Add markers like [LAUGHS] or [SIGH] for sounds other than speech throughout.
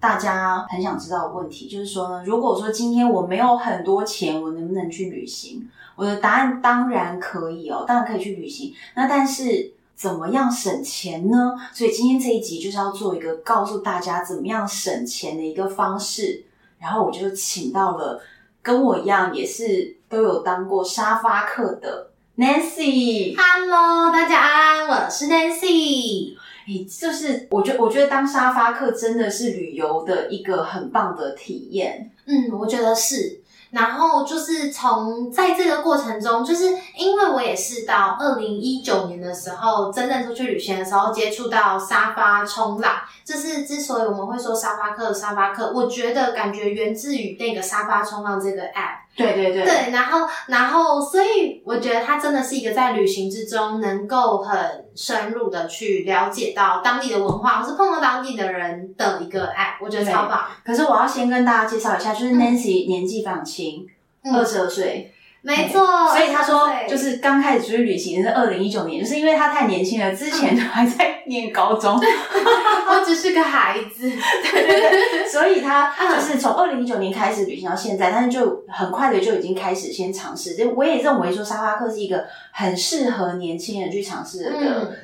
大家很想知道的问题就是说呢，如果说今天我没有很多钱，我能不能去旅行？我的答案当然可以哦，当然可以去旅行。那但是怎么样省钱呢？所以今天这一集就是要做一个告诉大家怎么样省钱的一个方式。然后我就请到了跟我一样也是都有当过沙发客的 Nancy。Hello，大家安，我是 Nancy。你就是我觉，我觉得当沙发客真的是旅游的一个很棒的体验。嗯，我觉得是。然后就是从在这个过程中，就是因为我也是到二零一九年的时候，真正出去旅行的时候，接触到沙发冲浪。就是之所以我们会说沙发客，沙发客，我觉得感觉源自于那个沙发冲浪这个 app。对对对。对，然后然后，所以我觉得他真的是一个在旅行之中能够很深入的去了解到当地的文化，或是碰到当地的人的一个 app，我觉得超棒。可是我要先跟大家介绍一下，就是 Nancy 年纪非常轻，二十二岁。没错，所以他说就是刚开始出去旅行是二零一九年，就是因为他太年轻了，之前还在念高中，[LAUGHS] 我只是个孩子，对 [LAUGHS] 对对，[LAUGHS] 所以他就是从二零一九年开始旅行到现在，但是就很快的就已经开始先尝试。就我也认为说沙发客是一个很适合年轻人去尝试的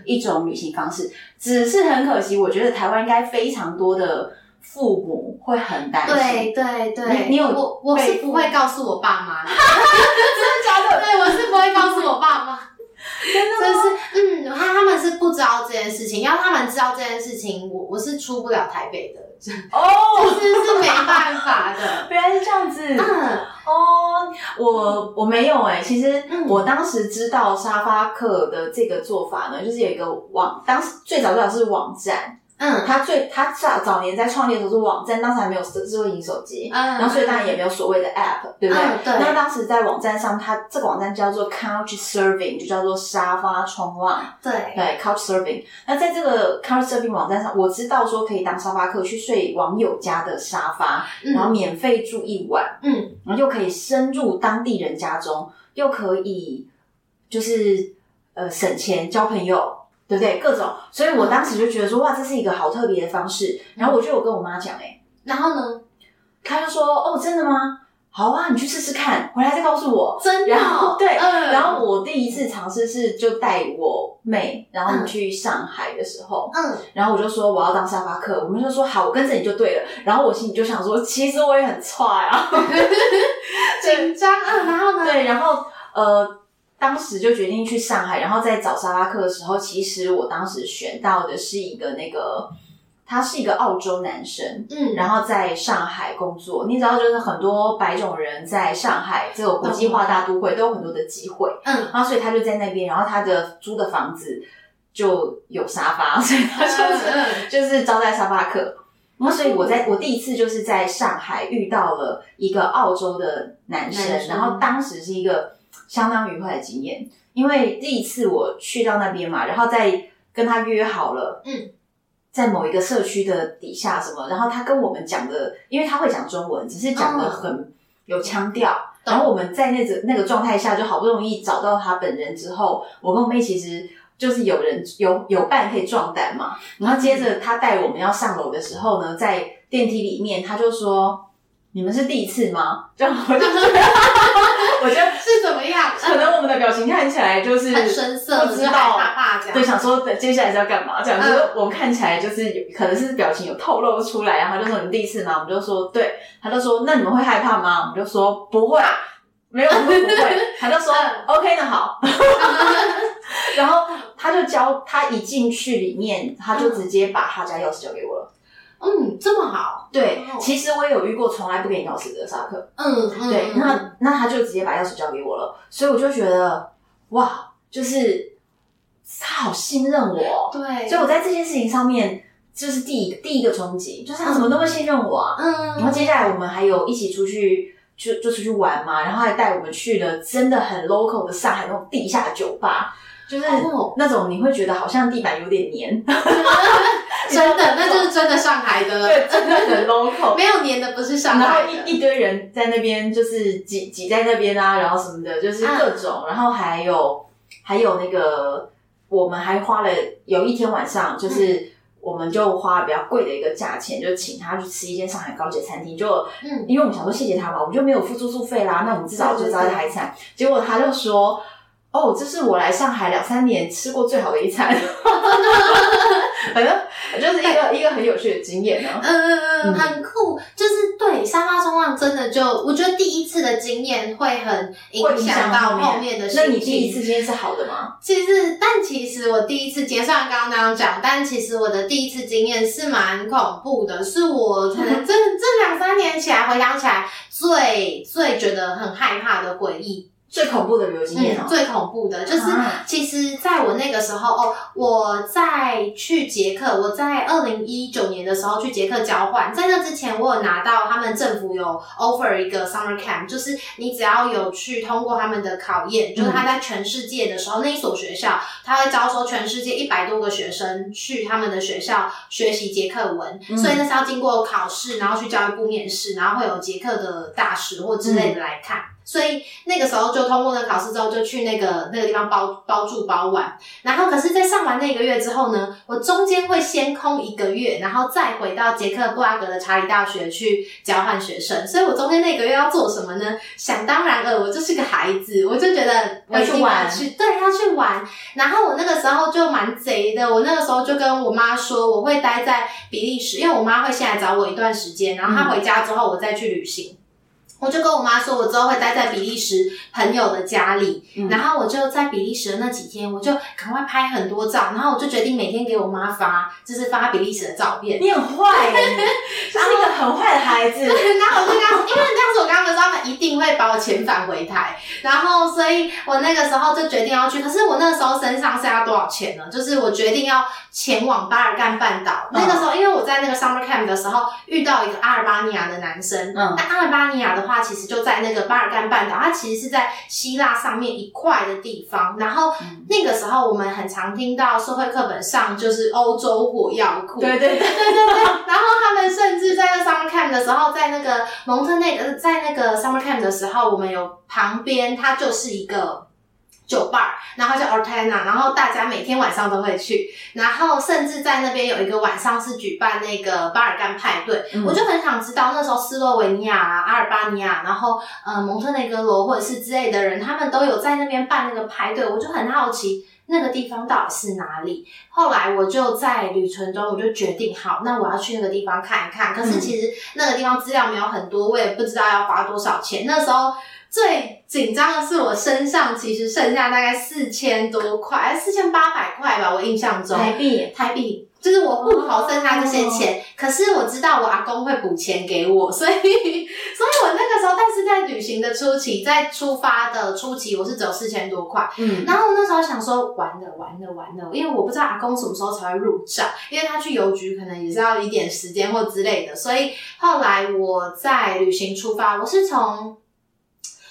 一种旅行方式，只是很可惜，我觉得台湾应该非常多的。父母会很担心，对对对，你你有我我是不会告诉我爸妈。的，[LAUGHS] 真的假的？对，我是不会告诉我爸妈，真的是嗯，他他们是不知道这件事情，要他们知道这件事情，我我是出不了台北的，哦，其实是没办法的，[LAUGHS] 原来是这样子，嗯，哦，我我没有哎、欸，其实我当时知道沙发客的这个做法呢，就是有一个网，当时最早最早是网站。嗯，他最他早早年在创立的时候是网站，当时还没有智慧型手机，嗯，然后所以当然也没有所谓的 app，对不对？嗯、对。那当时在网站上，它这个网站叫做 Couch Surfing，就叫做沙发冲浪。对对，Couch Surfing。那在这个 Couch Surfing 网站上，我知道说可以当沙发客去睡网友家的沙发，嗯、然后免费住一晚，嗯，然后又可以深入当地人家中，又可以就是呃省钱交朋友。对不对？各种，所以我当时就觉得说，哇，这是一个好特别的方式。然后我就有跟我妈讲，哎，然后呢，她就说，哦，真的吗？好啊，你去试试看，回来再告诉我。真的？然后 [LAUGHS] 对，嗯，然后我第一次尝试是就带我妹，然后去上海的时候，嗯，然后我就说我要当沙发客，我们就说好，我跟着你就对了。然后我心里就想说，其实我也很差啊，[LAUGHS] 紧张啊。然后呢？对，然后呃。当时就决定去上海，然后在找沙发客的时候，其实我当时选到的是一个那个，他是一个澳洲男生，嗯，然后在上海工作。你知道，就是很多白种人在上海这个国际化大都会都有很多的机会，嗯，然后所以他就在那边，然后他的租的房子就有沙发，[LAUGHS] 所以他就是、嗯、就是招待沙发客。然后所以我在我第一次就是在上海遇到了一个澳洲的男生，男生然后当时是一个。相当愉快的经验，因为第一次我去到那边嘛，然后再跟他约好了，嗯，在某一个社区的底下什么，然后他跟我们讲的，因为他会讲中文，只是讲的很有腔调，哦、然后我们在那个那个状态下，就好不容易找到他本人之后，我跟我妹其实就是有人有有伴可以壮胆嘛，然后接着他带我们要上楼的时候呢，在电梯里面他就说。你们是第一次吗？然后我就觉得，[LAUGHS] 我觉得是怎么样？可能我们的表情看起来就是很生涩，不知道怕怕这样。对，想说接下来是要干嘛？这样就是我们看起来就是有可能是表情有透露出来，然后他就说你们第一次吗？我们就说对，他就说那你们会害怕吗？我们就说不会，没有不会，不会。[LAUGHS] 他就说 OK，那好。[LAUGHS] 然后他就教他一进去里面，他就直接把他家钥匙交给我了。嗯，这么好。对，其实我也有遇过从来不给你钥匙的沙克。嗯，对，嗯、那那他就直接把钥匙交给我了，所以我就觉得哇，就是他好信任我。对，所以我在这件事情上面就是第一个第一个冲击，就是他怎么那么信任我啊？嗯，然后接下来我们还有一起出去，就就出去玩嘛，然后还带我们去了真的很 local 的上海那种地下酒吧，就是那种你会觉得好像地板有点黏，[LAUGHS] 真的，那就是真的上海的，对，真的很 local，[LAUGHS] 没有黏的不是上海，然后一一堆人在那边就是挤挤在那边啊，然后什么的，就是各种，然后还有还有那个我们还花了有一天晚上就是。我们就花了比较贵的一个价钱，就请他去吃一间上海高级餐厅。就，嗯，因为我们想说谢谢他嘛，我们就没有付住宿费啦。那我们至少就招待他一餐。结果他就说：“哦，这是我来上海两三年吃过最好的一餐。[LAUGHS] ”反正就是一个一个很有趣的经验呢。嗯嗯嗯，很酷。就是对沙发冲浪，真的就我觉得第一次的经验会很影响到后面的事情。那你第一次经验是好的吗？其实，但其实我第一次经验，虽然刚刚那样讲，但其实我的第一次经验是蛮恐怖的，是我可能这 [LAUGHS] 这两三年起来回想起来最最觉得很害怕的诡异。最恐怖的旅游经验、哦。嗯、最恐怖的就是，其实，在我那个时候哦，我在去捷克，我在二零一九年的时候去捷克交换，在那之前，我有拿到他们政府有 offer 一个 summer camp，就是你只要有去通过他们的考验，就是他在全世界的时候，那一所学校他会招收全世界一百多个学生去他们的学校学习捷克文，所以那是要经过考试，然后去教育部面试，然后会有捷克的大使或之类的来看。所以那个时候就通过了考试之后，就去那个那个地方包包住包玩。然后可是，在上完那个月之后呢，我中间会先空一个月，然后再回到捷克布拉格的查理大学去交换学生。所以我中间那个月要做什么呢？想当然了，我就是个孩子，我就觉得我要去，对，要去玩。然后我那个时候就蛮贼的，我那个时候就跟我妈说，我会待在比利时，因为我妈会先来找我一段时间，然后她回家之后，我再去旅行。我就跟我妈说，我之后会待在比利时朋友的家里，嗯、然后我就在比利时的那几天，我就赶快拍很多照，然后我就决定每天给我妈发，就是发比利时的照片。你很坏，[LAUGHS] 是一个很坏的孩子。[LAUGHS] 对，然后我就刚，因为当时我刚刚说他们一定会把我遣返回台，然后所以我那个时候就决定要去。可是我那个时候身上剩下多少钱呢？就是我决定要前往巴尔干半岛。嗯、那个时候，因为我在那个 summer camp 的时候遇到一个阿尔巴尼亚的男生，嗯，那阿尔巴尼亚的话，其实就在那个巴尔干半岛，它其实是在希腊上面一块的地方。然后那个时候，我们很常听到社会课本上就是欧洲火药库，对对对对对对。[LAUGHS] 然后他们甚至在那 summer camp 的时候，在那个蒙特内哥，在那个 summer camp 的时候，我们有旁边，它就是一个。酒吧，然后叫 Ortena，然后大家每天晚上都会去，然后甚至在那边有一个晚上是举办那个巴尔干派对，嗯、我就很想知道那时候斯洛维尼亚、阿尔巴尼亚，然后呃蒙特内哥罗或者是之类的人，他们都有在那边办那个派对，我就很好奇那个地方到底是哪里。后来我就在旅程中，我就决定好，那我要去那个地方看一看。可是其实那个地方资料没有很多，我也不知道要花多少钱。那时候。最紧张的是，我身上其实剩下大概四千多块，四千八百块吧，我印象中。台币，台币，就是我户头剩下这些钱。哦、可是我知道我阿公会补钱给我，[LAUGHS] 所以，所以我那个时候，但是在旅行的初期，在出发的初期，我是只有四千多块。嗯，然后我那时候想说，完了，完了，完了，因为我不知道阿公什么时候才会入账，因为他去邮局可能也是要一点时间或之类的。所以后来我在旅行出发，我是从。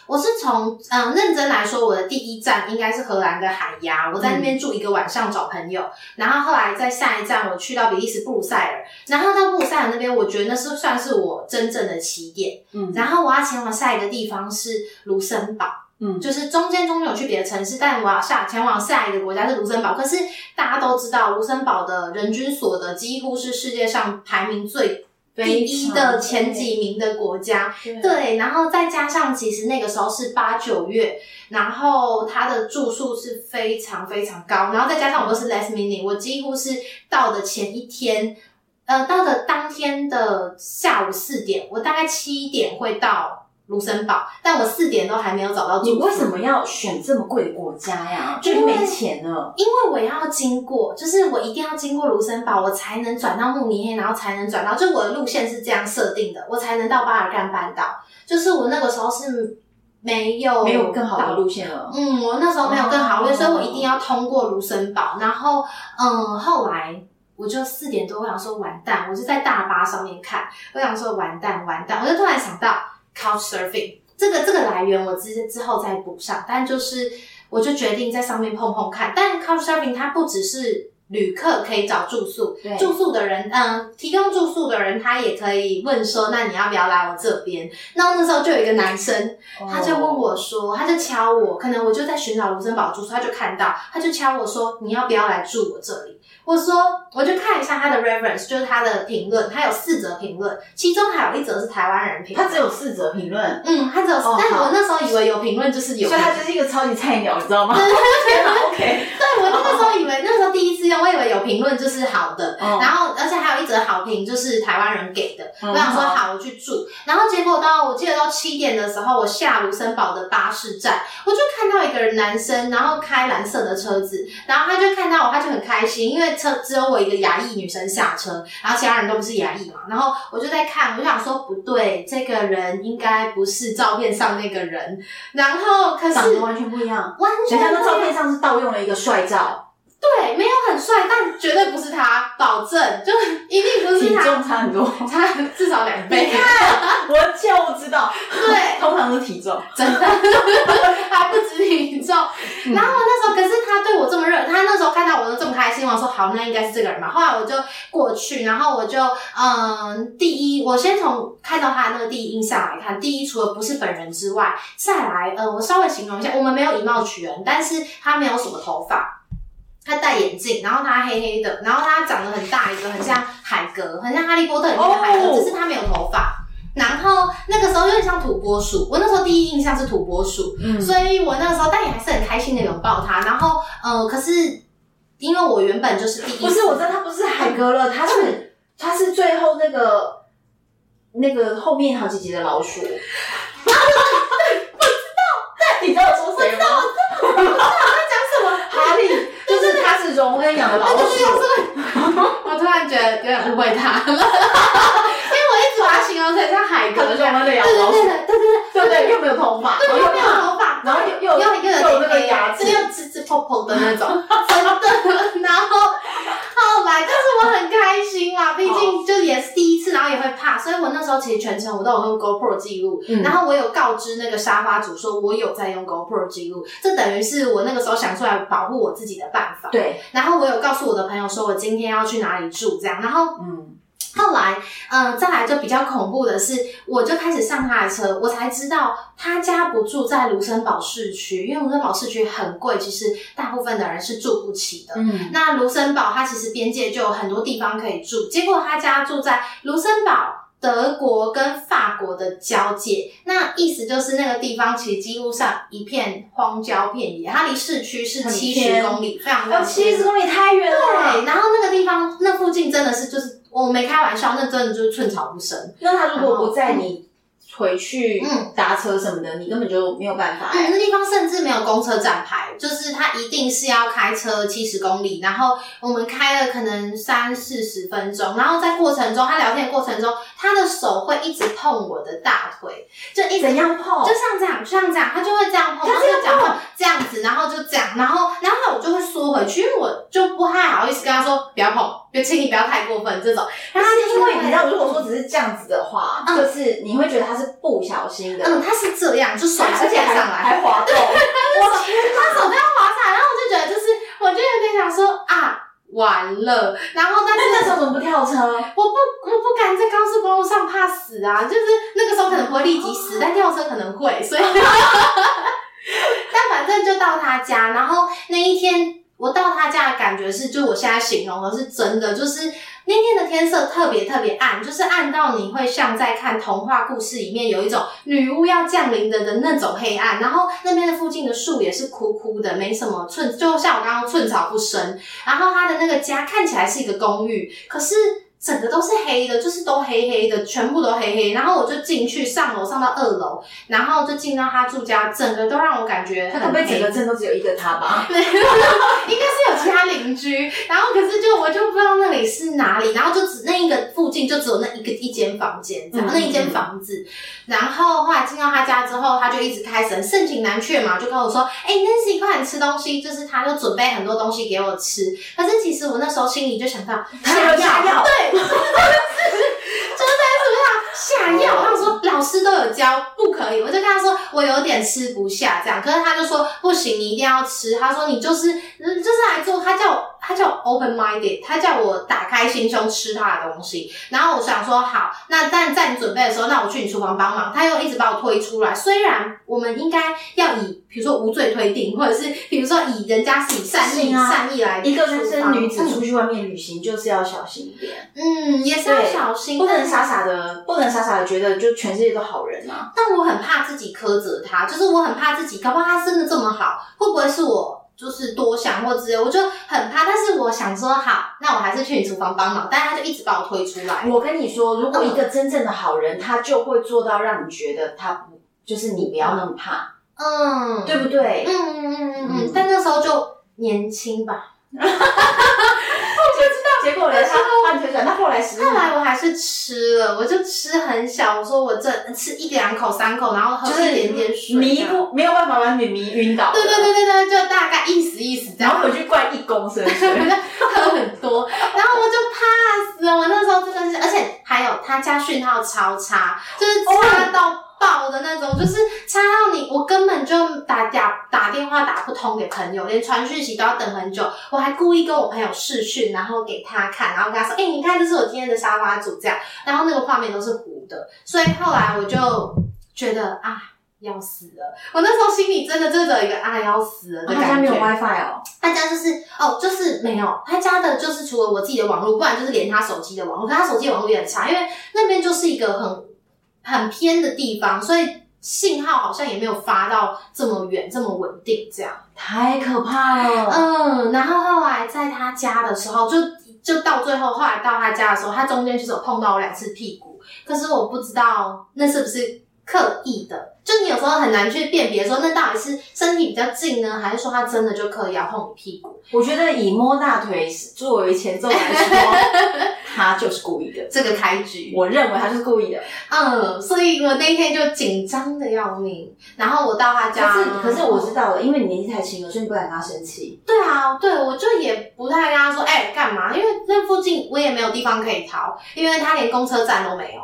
我是从嗯，认真来说，我的第一站应该是荷兰的海牙，我在那边住一个晚上找朋友，嗯、然后后来在下一站我去到比利时布鲁塞尔，然后到布鲁塞尔那边，我觉得那是算是我真正的起点，嗯，然后我要前往下一个地方是卢森堡，嗯，就是中间中间有去别的城市，但我要下前往下一个国家是卢森堡，可是大家都知道卢森堡的人均所得几乎是世界上排名最。第一的前几名的国家，对，对，然后再加上其实那个时候是八九月，然后它的住宿是非常非常高，然后再加上我都是 last minute，我几乎是到的前一天，呃，到的当天的下午四点，我大概七点会到。卢森堡，但我四点都还没有找到住。你为什么要选这么贵的国家呀？就没钱了。因为我要经过，就是我一定要经过卢森堡，我才能转到慕尼黑，然后才能转到。就我的路线是这样设定的，我才能到巴尔干半岛。就是我那个时候是没有没有更好的路线了。嗯，我那时候没有更好的路线，哦、所以我一定要通过卢森堡。然后，嗯，后来我就四点多，我想说完蛋，我就在大巴上面看，我想说完蛋完蛋，我就突然想到 Couchsurfing 这个这个来源，我之之后再补上，但就是我就决定在上面碰碰看，但 Couchsurfing 它不只是。旅客可以找住宿，住宿的人，嗯，提供住宿的人，他也可以问说，那你要不要来我这边？那那时候就有一个男生，他就问我说，他就敲我，可能我就在寻找卢森堡住宿，他就看到，他就敲我说，你要不要来住我这里？我说，我就看一下他的 reference，就是他的评论，他有四则评论，其中还有一则是台湾人评论。他只有四则评论，嗯，他只有，哦、但我那时候以为有评论就是有，所以他就是一个超级菜鸟，你知道吗？[LAUGHS] [LAUGHS] OK。对，我那个时候以为，那时候第一次用，我以为有评论就是好的，哦、然后而且还有一则好评就是台湾人给的，嗯、我想说好，我去住，然后结果到我记得到七点的时候，我下卢森堡的巴士站，我就看到一个人男生，然后开蓝色的车子，然后他就看到我，他就很开心，因为。车只有我一个牙医女生下车，然后其他人都不是牙医嘛。然后我就在看，我就想说不对，这个人应该不是照片上那个人。然后可是长得完全不一样，完全不一样。人家的照片上是盗用了一个帅照。对，没有很帅，但绝对不是他，保证就一定不是他。体重差很多，差至少两倍。你看，[LAUGHS] 我就知道，对，通常是体重，真的还不止体重。嗯、然后好，那应该是这个人吧。后来我就过去，然后我就嗯，第一，我先从看到他的那个第一印象来看，第一，除了不是本人之外，再来，呃，我稍微形容一下，我们没有以貌取人，但是他没有什么头发。他戴眼镜，然后他黑黑的，然后他长得很大一个，很像海格，很像哈利波特里面的海格，oh. 只是他没有头发。然后那个时候有点像土拨鼠，我那时候第一印象是土拨鼠，嗯，所以我那个时候但也还是很开心的拥抱他。然后，呃，可是因为我原本就是第一，不是，我知道他不是海格了，他是、嗯、他是最后那个那个后面好几集的老鼠。对，[LAUGHS] 我知道，对，你知道我说谁吗？我知道，我知道他讲什么，哈利。就是他是荣恩养的老鼠，[LAUGHS] 我突然觉得有点误会他了，直把它形容成像海格荣恩的，对对对对对对，又没有头发，对，又没有头发，然后又又又有那个牙齿，又直直泡泡的那种，真的，然后后来，但是我很开心啊，毕竟就也是第一次，然后也会怕，所以我那时候其实全程我都有用 GoPro 记录，然后我有告知那个沙发主说我有在用 GoPro 记录，这等于是我那个时候想出来保护我自己的办法。对，然后我有告诉我的朋友说，我今天要去哪里住，这样，然后，嗯，后来，嗯、呃，再来就比较恐怖的是，我就开始上他的车，我才知道他家不住在卢森堡市区，因为卢森堡市区很贵，其实大部分的人是住不起的。嗯，那卢森堡它其实边界就有很多地方可以住，结果他家住在卢森堡。德国跟法国的交界，那意思就是那个地方其实几乎上一片荒郊遍野，它离市区是七十公里，非常非常远。七十公里太远了。对，然后那个地方那附近真的是就是我没开玩笑，那真的就是寸草不生。那他如果不在你。回去搭车什么的，嗯、你根本就没有办法。嗯，那地方甚至没有公车站牌，就是他一定是要开车七十公里，然后我们开了可能三四十分钟，然后在过程中，他聊天的过程中，他的手会一直碰我的大腿，就一直怎样碰？就像这样，就像这样，他就会这样碰，他就讲话这样子，然后就这样，然后然后我就会缩回去，因为我好意思跟他说不要碰，就请你不要太过分这种。但是因为你知道，如果说只是这样子的话，嗯、就是你会觉得他是。不小心的，嗯，他是这样，就手而且还上来还滑动，[LAUGHS] 我他手这样滑下来，然后我就觉得就是，我就有点想说啊，完了，然后但是那时候怎么不跳车？我不我不敢在高速公路上，怕死啊，就是那个时候可能不会立即死，但跳车可能会，所以，[LAUGHS] 但反正就到他家，然后那一天我到他家的感觉是，就我现在形容的是真的，就是。那天的天色特别特别暗，就是暗到你会像在看童话故事里面有一种女巫要降临的的那种黑暗。然后那边的附近的树也是枯枯的，没什么寸，就像我刚刚寸草不生。然后他的那个家看起来是一个公寓，可是整个都是黑的，就是都黑黑的，全部都黑黑。然后我就进去上楼，上到二楼，然后就进到他住家，整个都让我感觉。他会不会整个镇都只有一个他吧？[LAUGHS] 对，应该是有其他邻居。然后可是就我就不知道那里是哪里，然后就只那一个附近就只有那一个一间房间，这样、嗯、那一间房子。然后后来进到他家之后，他就一直开始盛情难却嘛，就跟我说：“哎、欸，Nancy，快点吃东西。”就是他就准备很多东西给我吃。可是其实我那时候心里就想到，他有下药，对。哈哈哈就是在树上下药，他说老师都有教，不可以。我就跟他说我有点吃不下这样，可是他就说不行，你一定要吃。他说你就是就是来做，他叫我他叫我 open minded，他叫我打开心胸吃他的东西。然后我想说好，那但在你准备的时候，那我去你厨房帮忙。他又一直把我推出来，虽然我们应该要以比如说无罪推定，或者是比如说以人家是以善意、啊、善意来，一个单身女子出去外面旅行就是要小心一点，嗯，也是要小心，不能傻傻的，不能傻傻的觉得就全世界都好人啊。但我很怕自己苛责他，就是我很怕自己，搞不好他真的这么好，会不会是我？就是多想或之类，我就很怕。但是我想说好，那我还是去你厨房帮忙。但是他就一直把我推出来。我跟你说，如果一个真正的好人，嗯、他就会做到让你觉得他不，就是你不要那么怕，嗯，对不对？嗯嗯嗯嗯嗯。但那时候就年轻吧。[LAUGHS] 结果呢？他完全转，那后来是后来我还是吃了，我就吃很小，我说我这吃一两口三口，然后喝一点点水，迷不没有办法把你迷晕倒。对对对对对，就大概意思意思这样。然后回去灌一公升水，[LAUGHS] 喝很多，然后我就怕死了。我那时候真的是，而且还有他家讯号超差，就是差到。爆的那种，就是差到你，我根本就打打打电话打不通给朋友，连传讯息都要等很久。我还故意跟我朋友视讯，然后给他看，然后跟他说：“哎、欸，你看，这是我今天的沙发组这样。”然后那个画面都是糊的，所以后来我就觉得啊，要死了！我那时候心里真的就有一个啊，要死了的感觉。他家没有 WiFi 哦，他家就是哦，就是没有，他家的就是除了我自己的网络，不然就是连他手机的网络，可他手机网络也很差，因为那边就是一个很。很偏的地方，所以信号好像也没有发到这么远、这么稳定，这样太可怕了。嗯，然后后来在他家的时候，就就到最后，后来到他家的时候，他中间就是有碰到我两次屁股，可是我不知道那是不是刻意的。就你有时候很难去辨别说，那到底是身体比较近呢，还是说他真的就刻意要碰你屁股？我觉得以摸大腿作为前奏来说，他就是故意的。这个开局，我认为他是故意的。嗯，所以我那一天就紧张的要命。然后我到他家，可是可是我知道了，因为你年纪太轻了，所以你不敢跟他生气。对啊，对，我就也不太跟他说，哎、欸，干嘛？因为那附近我也没有地方可以逃，因为他连公车站都没有。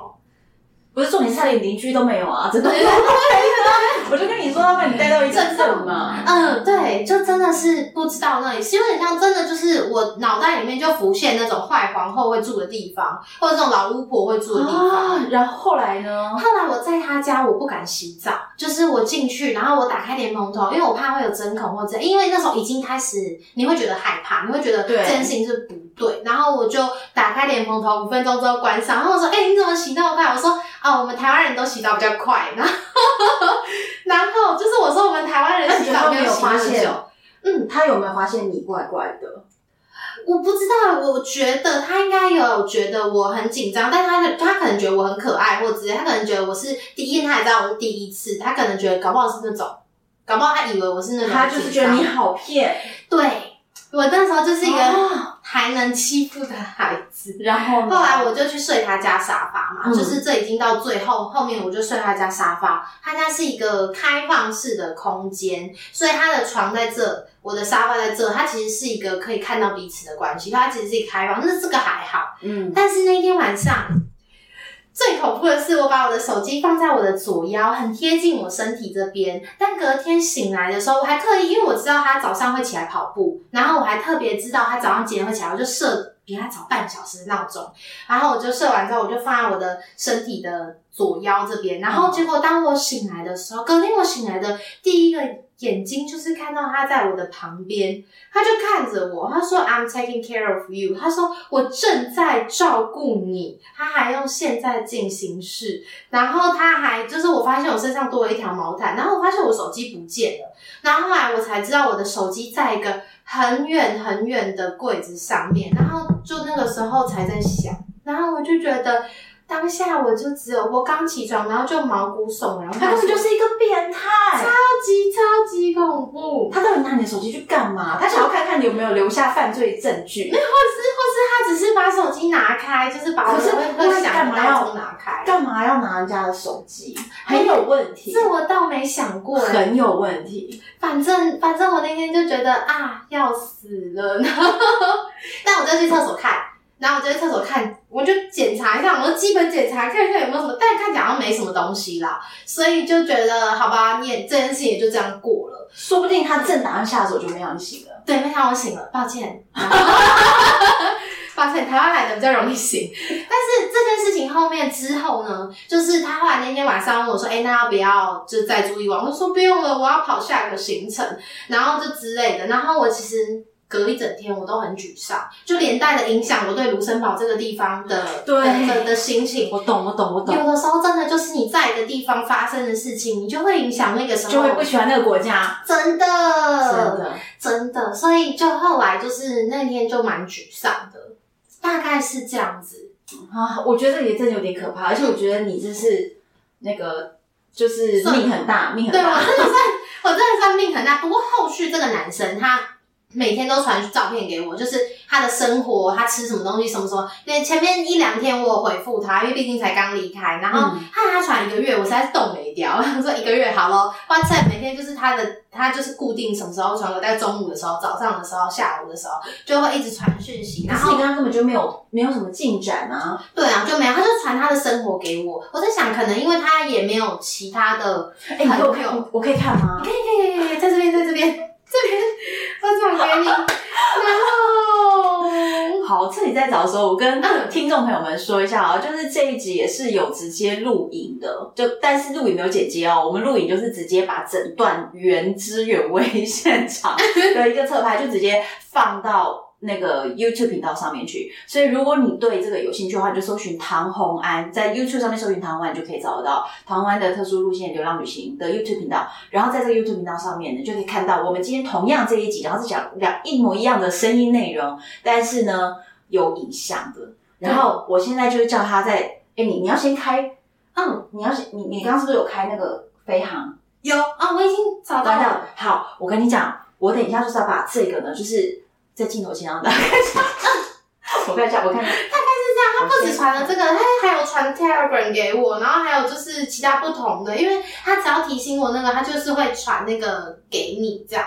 不是重点，差点邻居都没有啊！真的，[LAUGHS] 我就跟你说，他把你带到一阵子嘛。嗯，对，就真的是不知道那里，是有点像真的，就是我脑袋里面就浮现那种坏皇后会住的地方，或者这种老巫婆会住的地方。啊，然后后来呢？后来我在他家，我不敢洗澡，就是我进去，然后我打开莲蓬头，因为我怕会有针孔或者，因为那时候已经开始，你会觉得害怕，你会觉得这件事情是不对。然后我就打开莲蓬头，五分钟之后关上，然后我说：“哎，你怎么洗那么快？”我说。哦，我们台湾人都洗澡比较快，然后，[LAUGHS] 然后就是我说我们台湾人洗澡没有发现，嗯，他有没有发现你怪怪的？我不知道，我觉得他应该有觉得我很紧张，但他他可能觉得我很可爱或之类，他可能觉得我是第一，他也知道我是第一次，他可能觉得搞不好是那种，搞不好他以为我是那种，他就是觉得你好骗，对。我那时候就是一个还能欺负的孩子，然后后来我就去睡他家沙发嘛，嗯、就是这已经到最后，后面我就睡他家沙发。他家是一个开放式的空间，所以他的床在这，我的沙发在这，它其实是一个可以看到彼此的关系，它其实是一个开放，那这个还好，嗯。但是那天晚上。最恐怖的是，我把我的手机放在我的左腰，很贴近我身体这边。但隔天醒来的时候，我还特意，因为我知道他早上会起来跑步，然后我还特别知道他早上几点会起来，我就设比他早半小时的闹钟。然后我就设完之后，我就放在我的身体的左腰这边。然后结果当我醒来的时候，隔天我醒来的第一个。眼睛就是看到他在我的旁边，他就看着我，他说 "I'm taking care of you"，他说我正在照顾你，他还用现在进行式，然后他还就是我发现我身上多了一条毛毯，然后我发现我手机不见了，然后后来我才知道我的手机在一个很远很远的柜子上面，然后就那个时候才在想。然后我就觉得。当下我就只有我刚起床，然后就毛骨悚然。他根本就是一个变态，超级超级恐怖。他到底拿你的手机去干嘛？他想要看看你有没有留下犯罪证据。没有，或是或是他只是把手机拿开，就是把我的会响闹钟拿开。干嘛要拿人家的手机？很有问题。这我倒没想过。很有问题。反正反正我那天就觉得啊，要死了。然 [LAUGHS] 后但我就去厕所看。然后我就在厕所看，我就检查一下，我们基本检查看一下有没有什么，但看起来好像没什么东西啦，所以就觉得好吧，你也这件事情也就这样过了。说不定他正打算下手就没让你醒了。对，没想到我醒了，抱歉。[LAUGHS] 抱歉，台湾来的比较容易醒。但是这件事情后面之后呢，就是他后来那天晚上问我说：“哎，那要不要就再住一晚？”我说：“不用了，我要跑下一个行程，然后就之类的。”然后我其实。隔一整天我都很沮丧，就连带的影响我对卢森堡这个地方的对的的心情。我懂，我懂，我懂。有的时候真的就是你在一个地方发生的事情，你就会影响那个时候，就会不喜欢那个国家。真的，真的，真的。所以就后来就是那天就蛮沮丧的，大概是这样子啊。我觉得也真的有点可怕，而且我觉得你这是那个就是命很大，命很大。对，我真的算，我真的算命很大。不过后续这个男生他。每天都传照片给我，就是他的生活，他吃什么东西，什么什么。因为前面一两天我有回复他，因为毕竟才刚离开。然后看他传一个月，我实在是动没掉。我想说一个月好咯，WhatsApp 每天就是他的，他就是固定什么时候传，我在中午的时候、早上的时候、下午的时候，就会一直传讯息。然后你跟他根本就没有没有什么进展啊？对啊，就没有，他就传他的生活给我。我在想，可能因为他也没有其他的哎、欸，你给我看，我可以看吗？可以可以可以，在这边，在这边。这边 [LAUGHS] 我转给你，然后好，趁你在找的时候，我跟听众朋友们说一下啊，就是这一集也是有直接录影的，就但是录影没有剪接哦，我们录影就是直接把整段原汁原味 [LAUGHS] 现场的一个侧拍就直接放到。那个 YouTube 频道上面去，所以如果你对这个有兴趣的话，就搜寻唐红安，在 YouTube 上面搜寻唐红安，就可以找得到唐红安的特殊路线流浪旅行的 YouTube 频道。然后在这个 YouTube 频道上面呢，就可以看到我们今天同样这一集，然后是讲两一模一样的声音内容，但是呢有影像的。然后我现在就是叫他在，哎，你你要先开，嗯，你要先，你你刚刚是不是有开那个飞航？有啊，我已经找到了。好，我跟你讲，我等一下就是要把这个呢，就是。在镜头前让大家看一下，[LAUGHS] 我看一下，我看一下，大概是这样。他不止传了这个，他还有传 Telegram 给我，然后还有就是其他不同的，因为他只要提醒我那个，他就是会传那个给你这样。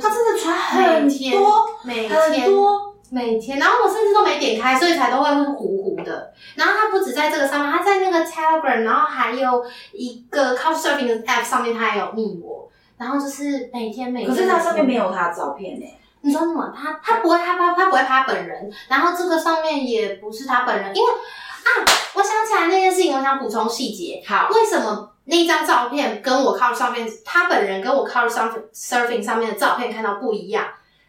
他真的传很多，每天很多，每天。然后我甚至都没点开，所以才都会糊糊的。然后他不止在这个上面，他在那个 Telegram，然后还有一个 Couchsurfing 的 App 上面，他也有密我。然后就是每天每天，可是他上面没有他的照片呢、欸。你说什么？他他不会害怕他不会拍本人，然后这个上面也不是他本人，因为啊，我想起来那件事情，我想补充细节。好，为什么那张照片跟我 Couch 上面他本人跟我 Couchsurfing 上面的照片看到不一样？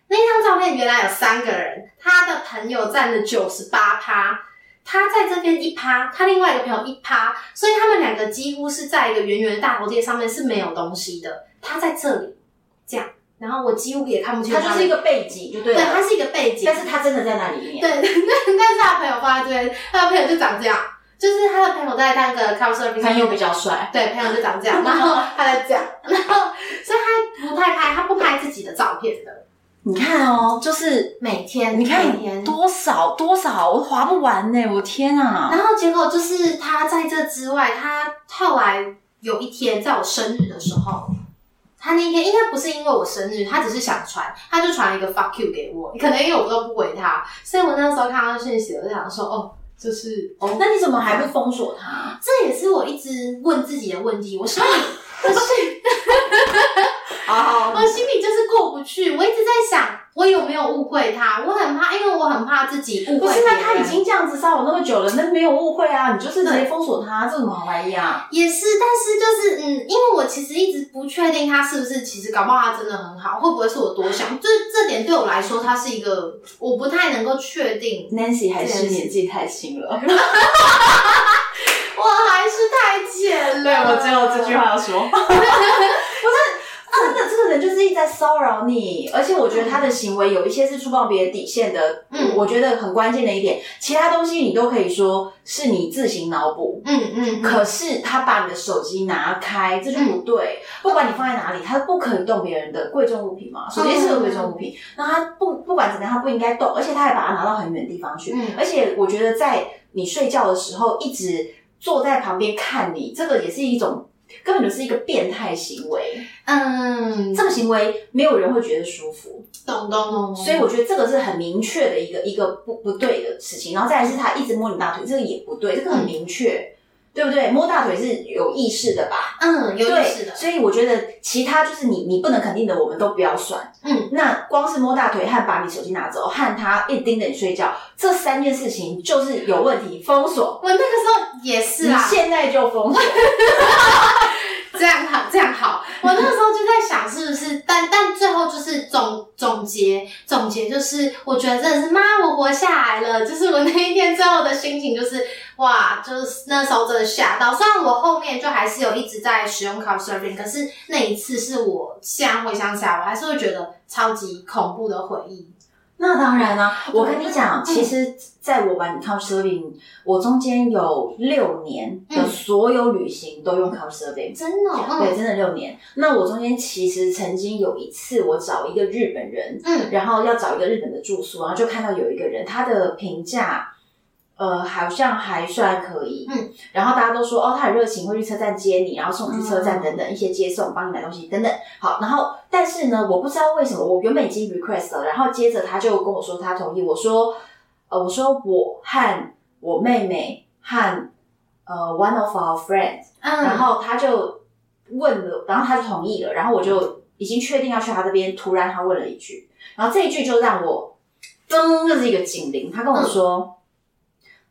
那张照片原来有三个人，他的朋友占了九十八趴，他在这边一趴，他另外一个朋友一趴，所以他们两个几乎是在一个圆圆的大头贴上面是没有东西的，他在这里这样。然后我几乎也看不清楚，他就是一个背景，就对他是一个背景，但是他真的在那里面。对，但但是他的朋友放在这边，他的朋友就长这样，就是他的朋友在那个 Couchsurfing 朋友比较帅，对，朋友就长这样，[LAUGHS] 然后他在这样，然后所以他不太拍，他不拍自己的照片的。你看哦，就是每天，你看每天多少多少，我划不完呢，我天啊！然后结果就是他在这之外，他后来有一天在我生日的时候。他那天应该不是因为我生日，他只是想传，他就传了一个 fuck you 给我。可能因为我都不回他，所以我那时候看到讯息，我就想说，哦，就是哦，那你怎么还不封锁他？这也是我一直问自己的问题。我心里，[LAUGHS] 我心，好，我心里就是过不去。我一直在想。我有没有误会他？我很怕，因为我很怕自己误会。不是，那他已经这样子骚扰我那么久了，那没有误会啊？你就是直接封锁他，这怎么好怀疑啊？也是，但是就是嗯，因为我其实一直不确定他是不是，其实搞不好他真的很好，会不会是我多想？这这点对我来说，他是一个我不太能够确定。Nancy 还是年纪太轻了，[LAUGHS] 我还是太浅了。对，我只有这句话要说。[LAUGHS] 不是，[LAUGHS] 真的，这个人就是一直。在骚扰你，而且我觉得他的行为有一些是触碰别人底线的。嗯，我觉得很关键的一点，其他东西你都可以说是你自行脑补。嗯嗯。可是他把你的手机拿开，这就不对。不管你放在哪里，他不可以动别人的贵重物品嘛。手机是个贵重物品，那他不不管怎么样，他不应该动，而且他还把它拿到很远的地方去。嗯。而且我觉得在你睡觉的时候，一直坐在旁边看你，这个也是一种。根本就是一个变态行为，嗯，这个行为没有人会觉得舒服，懂懂懂。所以我觉得这个是很明确的一个一个不不对的事情。然后再来是他一直摸你大腿，这个也不对，这个很明确。嗯对不对？摸大腿是有意识的吧？嗯，有意识的。所以我觉得其他就是你你不能肯定的，我们都不要算。嗯，那光是摸大腿和把你手机拿走，和他一盯着你睡觉，这三件事情就是有问题，封锁。我那个时候也是啊，你现在就封锁。[LAUGHS] 这样好，这样好。我那时候就在想，是不是？但但最后就是总总结，总结就是，我觉得真的是妈，我活下来了。就是我那一天最后的心情，就是哇，就是那时候真的吓到。虽然我后面就还是有一直在使用 cosering，可是那一次是我现在回想起来，我还是会觉得超级恐怖的回忆。那当然啦、啊，我跟你讲，其实在我玩 Couchsurfing，我中间有六年的所有旅行都用 Couchsurfing，真的，哦，对，真的六年。那我中间其实曾经有一次，我找一个日本人，嗯，然后要找一个日本的住宿，然后就看到有一个人，他的评价。呃，好像还算可以。嗯，然后大家都说，哦，他很热情，会去车站接你，然后送你去车站等等一些接送，帮你买东西等等。好，然后但是呢，我不知道为什么，我原本已经 request 了，然后接着他就跟我说他同意。我说，呃，我说我和我妹妹和呃 one of our friends，嗯，然后他就问了，然后他就同意了，然后我就已经确定要去他这边，突然他问了一句，然后这一句就让我噔，就是一个警铃，他跟我说。嗯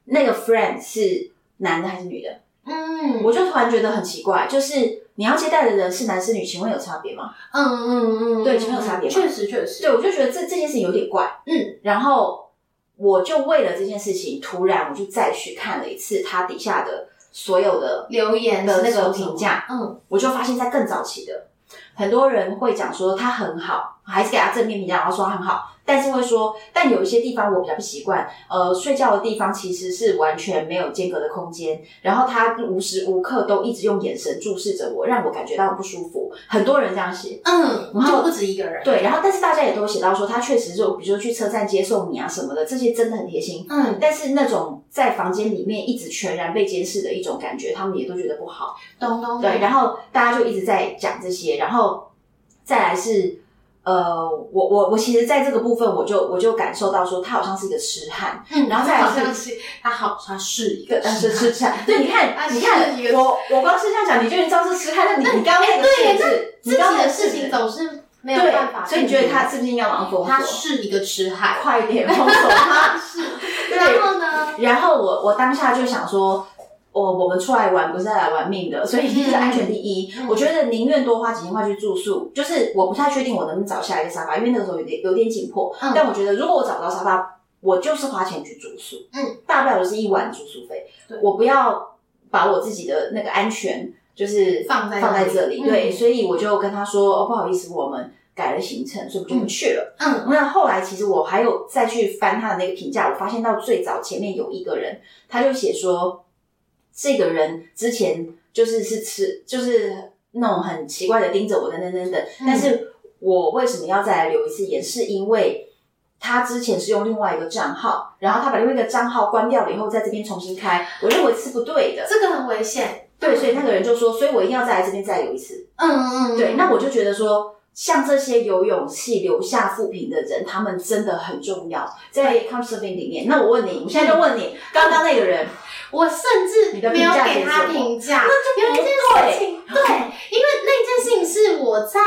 那个 friend 是男的还是女的？嗯，我就突然觉得很奇怪，就是你要接待的人是男是女，请问有差别吗？嗯嗯嗯，对，请问有差别吗？确实确实，对，我就觉得这这件事情有点怪。嗯，然后我就为了这件事情，突然我就再去看了一次他底下的所有的留言的那个评价，嗯，我就发现，在更早期的很多人会讲说他很好，还是给他正面评价，然后说他很好。但是会说，但有一些地方我比较不习惯。呃，睡觉的地方其实是完全没有间隔的空间，然后他无时无刻都一直用眼神注视着我，让我感觉到很不舒服。很多人这样写，嗯，然后就不止一个人。对，然后但是大家也都写到说，他确实就比如说去车站接送你啊什么的，这些真的很贴心。嗯，但是那种在房间里面一直全然被监视的一种感觉，他们也都觉得不好。咚咚。对，然后大家就一直在讲这些，然后再来是。呃，我我我其实在这个部分，我就我就感受到说，他好像是一个痴汉，嗯，然后再来是，他好他是一个是痴汉，对，你看，[LAUGHS] 你看，我我光是这样讲，你就知道是痴汉，那你你刚刚那个对，这自己的事情总是没有办法，所以你觉得他是不是应该往封锁？他是一个痴汉，快点封锁 [LAUGHS] 他。是，然后呢？然后我我当下就想说。我我们出来玩不是来玩命的，所以就是安全第一。嗯、我觉得宁愿多花几千块去住宿，就是我不太确定我能不能找下一个沙发，因为那个时候有点有点紧迫。嗯、但我觉得如果我找不到沙发，我就是花钱去住宿。嗯，大不了就是一晚住宿费。对我不要把我自己的那个安全就是放在放在这里。对，嗯、所以我就跟他说：“哦，不好意思，我们改了行程，所以我就不去了。”嗯，那后来其实我还有再去翻他的那个评价，我发现到最早前面有一个人，他就写说。这个人之前就是是吃，就是那种很奇怪的盯着我等等等等，但是我为什么要再来留一次言？是因为他之前是用另外一个账号，然后他把另外一个账号关掉了以后，在这边重新开，我认为是不对的，这个很危险。对，所以那个人就说，所以我一定要再来这边再留一次。嗯嗯嗯。对，那我就觉得说，像这些有勇气留下负评的人，他们真的很重要，在 c o m s e r v i n g 里面。那我问你，我现在就问你，刚刚那个人。我甚至没有给他评价，有一件事情，对，因为那件事情是我在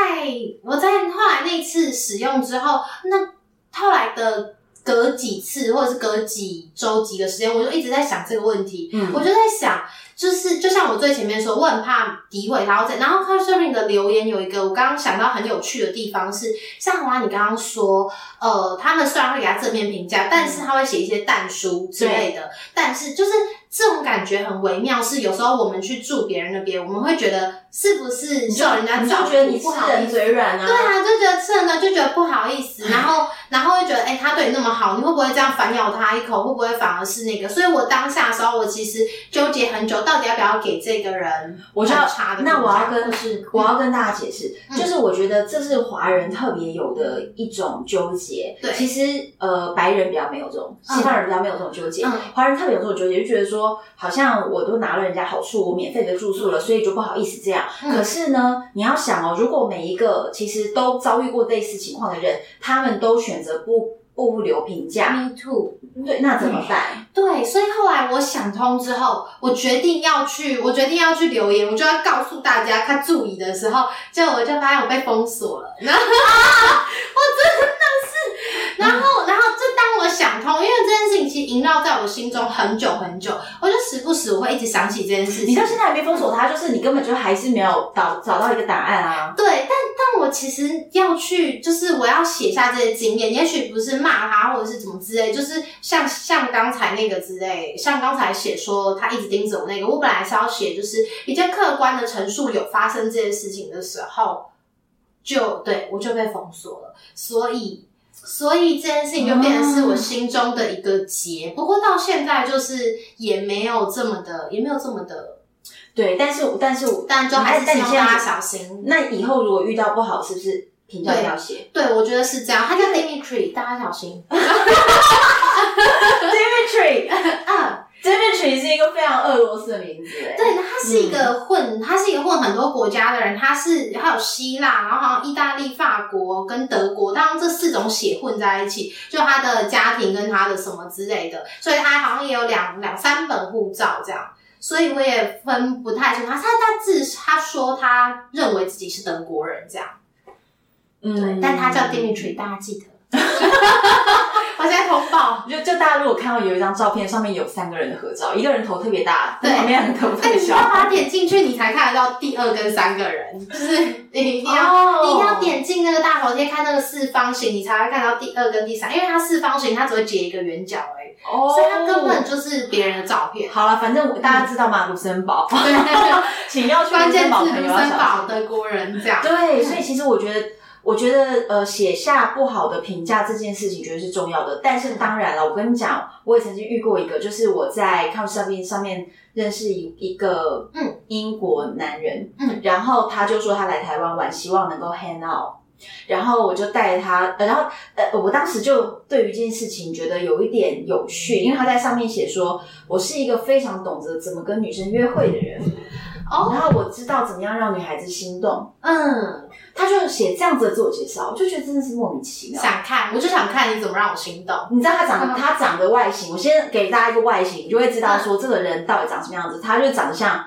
我在后来那次使用之后，那后来的隔几次或者是隔几周几个时间，我就一直在想这个问题，嗯，我就在想。就是就像我最前面说，我很怕诋毁他，然后 Couchsurfing 的留言有一个，我刚刚想到很有趣的地方是，像华你刚刚说，呃，他们虽然会给他正面评价，但是他会写一些淡书之类的，但是就是这种感觉很微妙，是有时候我们去住别人那边，我们会觉得是不是受人家照顾，你不好意思，嘴软啊？对啊，就觉得吃了呢，就觉得不好意思，[LAUGHS] 然后然后会觉得，哎、欸，他对你那么好，你会不会这样反咬他一口？会不会反而是那个？所以我当下的时候，我其实纠结很久，到底要不要给这个人我就要查的。那我要跟是我要跟大家解释，嗯、就是我觉得这是华人特别有的一种纠结。对，其实呃，白人比较没有这种，西方人比较没有这种纠结，华、嗯、人特别有这种纠结，就觉得说好像我都拿了人家好处，我免费的住宿了，所以就不好意思这样。嗯、可是呢，你要想哦，如果每一个其实都遭遇过类似情况的人，他们都选择不不留评价，Me too。对，那怎么办？嗯？对，所以后来我想通之后，我决定要去，我决定要去留言，我就要告诉大家，他注意的时候，结果我就发现我被封锁了，然后 [LAUGHS] 我真的是，然后，然后想通，因为这件事情其实萦绕在我心中很久很久，我就时不时我会一直想起这件事情。你到现在还没封锁他，就是你根本就还是没有找找到一个答案啊。对，但但我其实要去，就是我要写下这些经验，也许不是骂他或者是怎么之类，就是像像刚才那个之类，像刚才写说他一直盯着我那个，我本来是要写就是比较客观的陈述有发生这件事情的时候，就对我就被封锁了，所以。所以这件事情就变成是我心中的一个结，嗯、不过到现在就是也没有这么的，也没有这么的，对。但是，但是，但就还是希望大家小心。那以后如果遇到不好，是不是评价要写？对，我觉得是这样。他叫 Dimitri，大家小心。[LAUGHS] Dimitri，啊。[LAUGHS] Dimitri 是一个非常俄罗斯的名字，哎，对，他是一个混，嗯、他是一个混很多国家的人，他是还有希腊，然后好像意大利、法国跟德国，当这四种血混在一起，就他的家庭跟他的什么之类的，所以他好像也有两两三本护照这样，所以我也分不太清他，他他自他说他认为自己是德国人这样，嗯，对，但他叫 Dimitri，大家记得。我现在通报，就就大家如果看到有一张照片，上面有三个人的合照，一个人头特别大，对，旁边两个头特别小。你要把它点进去，你才看得到第二跟三个人，就是你一定要、oh. 你一定要点进那个大头贴，看那个四方形，你才会看到第二跟第三，因为它四方形，它只会截一个圆角而已，哦，oh. 所以它根本就是别人的照片。好了，反正大家知道吗？卢森堡，对，[LAUGHS] 请要去关键字卢森堡德国人这样。对，所以其实我觉得。我觉得呃，写下不好的评价这件事情，绝对是重要的。但是当然了，我跟你讲，我也曾经遇过一个，就是我在 Couchsurfing 上面上面认识一一个嗯英国男人，嗯，然后他就说他来台湾玩，希望能够 hang out，然后我就带着他，然后呃，我当时就对于这件事情觉得有一点有趣，因为他在上面写说，我是一个非常懂得怎么跟女生约会的人。哦，oh, 然后我知道怎么样让女孩子心动。嗯，他就写这样子的自我介绍，我就觉得真的是莫名其妙。想看，我就想看你怎么让我心动。你知道他长得，[LAUGHS] 他长的外形，我先给大家一个外形，你就会知道说这个人到底长什么样子。他就长得像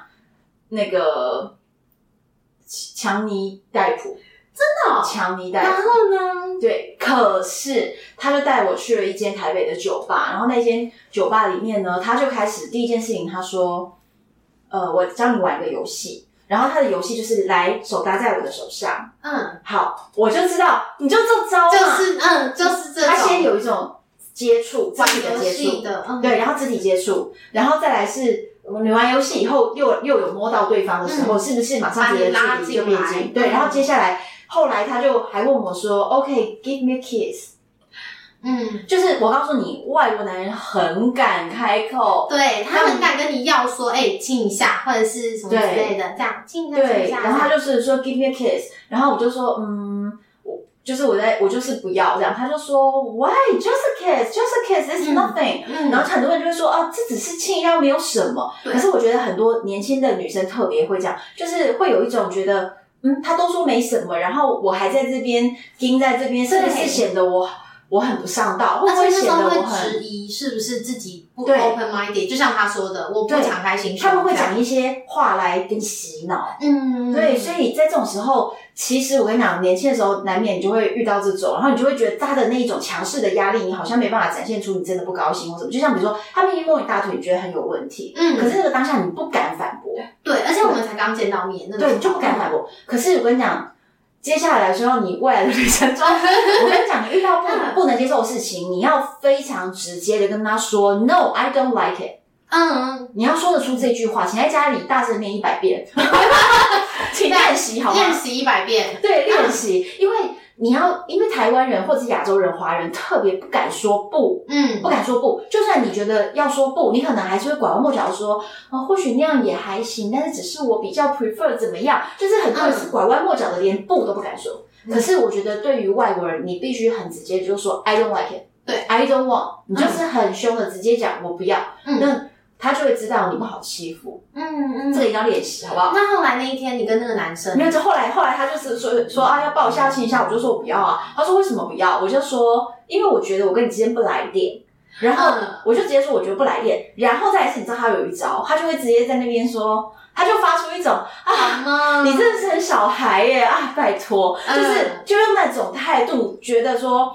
那个强尼戴普，真的哦，强尼戴普。然后呢？对，可是他就带我去了一间台北的酒吧，然后那间酒吧里面呢，他就开始第一件事情，他说。呃，我教你玩一个游戏，然后他的游戏就是来手搭在我的手上。嗯，好，我就知道，你就这招，就是嗯，就是这。他先有一种接触，肢体的接触，的嗯、对，然后肢体接触，然后再来是你玩游戏以后又又有摸到对方的时候，嗯、是不是马上觉得距离就变近？对，然后接下来后来他就还问我说：“OK，give me a kiss。”嗯，就是我告诉你，外国男人很敢开口，对，他很敢跟你要说，哎、欸，亲一下，或者是什么之类的，这样亲一下，对，然后他就是说 give me a kiss，然后我就说，嗯，我就是我在我就是不要这样，他就说 why just a kiss，just a kiss，this is nothing，嗯，嗯，然后很多人就会说，啊，这只是亲一下，没有什么，可是我觉得很多年轻的女生特别会这样，就是会有一种觉得，嗯，他都说没什么，然后我还在这边盯在这边，是不是显得我？我很不上道，会不会显得我很质疑是不是自己不 open minded？就像他说的，我不敞开心胸。他们会讲一些话来跟洗脑，嗯，对。所以在这种时候，其实我跟你讲，年轻的时候难免就会遇到这种，然后你就会觉得他的那一种强势的压力，你好像没办法展现出你真的不高兴或什么。就像比如说，他们一摸你大腿，你觉得很有问题，嗯，可是那个当下你不敢反驳，对，而且我们才刚见到面，那对，你就不敢反驳。可是我跟你讲。接下来说到你未来的旅程中，[LAUGHS] 我跟你讲，遇到不不能接受的事情，你要非常直接的跟他说，No, I don't like it。嗯，你要说得出这句话，请在家里大声念一百遍，[LAUGHS] 请练习好吗？练习一百遍，对，练习，因为。你要，因为台湾人或者是亚洲人、华人特别不敢说不，嗯，不敢说不。就算你觉得要说不，你可能还是会拐弯抹角的说，啊、哦，或许那样也还行，但是只是我比较 prefer 怎么样。就是很多人是拐弯抹角的，连不都不敢说。嗯、可是我觉得对于外国人，你必须很直接，就是说 I don't like it，对，I don't want，你就是很凶的直接讲我不要。嗯，那。他就会知道你不好欺负，嗯嗯，这个一定要练习，好不好？那后来那一天，你跟那个男生，没有，就后来后来他就是说说啊，要抱一下亲一下，我就说我不要啊。他说为什么不要？我就说因为我觉得我跟你之间不来电，然后我就直接说我觉得不来电，然后再一次，你知道他有一招，他就会直接在那边说，他就发出一种啊，你真的是很小孩耶啊，拜托，就是就用那种态度，觉得说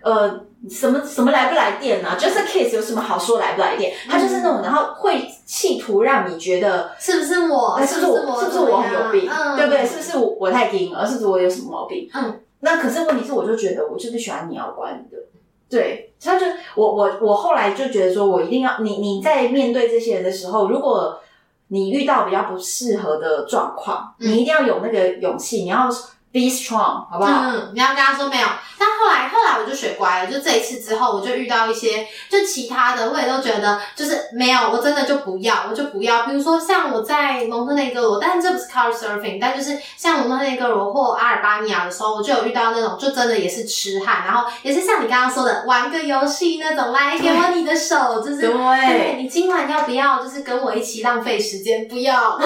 呃。什么什么来不来电呢、啊？就是 kiss 有什么好说来不来电？他就是那种，然后会企图让你觉得是不是我？是不是我？是不是我很有病？嗯、对不对？是不是我我太硬，而是不是我有什么毛病？嗯，那可是问题是，我就觉得我就是喜欢你要关的。对，他就我我我后来就觉得说，我一定要你你在面对这些人的时候，如果你遇到比较不适合的状况，嗯、你一定要有那个勇气，你要 be strong，好不好？嗯，你要跟他说没有。但后来，后来我就学乖了。就这一次之后，我就遇到一些，就其他的，我也都觉得就是没有，我真的就不要，我就不要。比如说像我在蒙特内哥罗，但是这不是 Couchsurfing，但就是像蒙特内哥罗或阿尔巴尼亚的时候，我就有遇到那种，就真的也是痴汉，然后也是像你刚刚说的，玩个游戏那种，来给我你的手，就是对，对，你今晚要不要，就是跟我一起浪费时间？不要，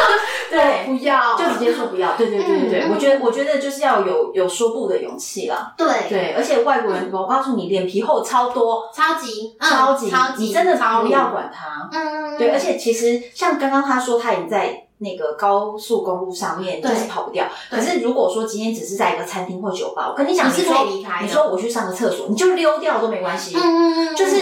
[LAUGHS] 对，不要，就直接说不要。对对对对对，嗯、我觉得我觉得就是要有有说不的勇气啦。对对，而且外国人，我告诉你，脸皮厚超多，超级超级超级，你真的不要管他。嗯，对，而且其实像刚刚他说，他已经在那个高速公路上面，就是跑不掉。可是如果说今天只是在一个餐厅或酒吧，我跟你讲，你是可以离开。你说我去上个厕所，你就溜掉都没关系。嗯，就是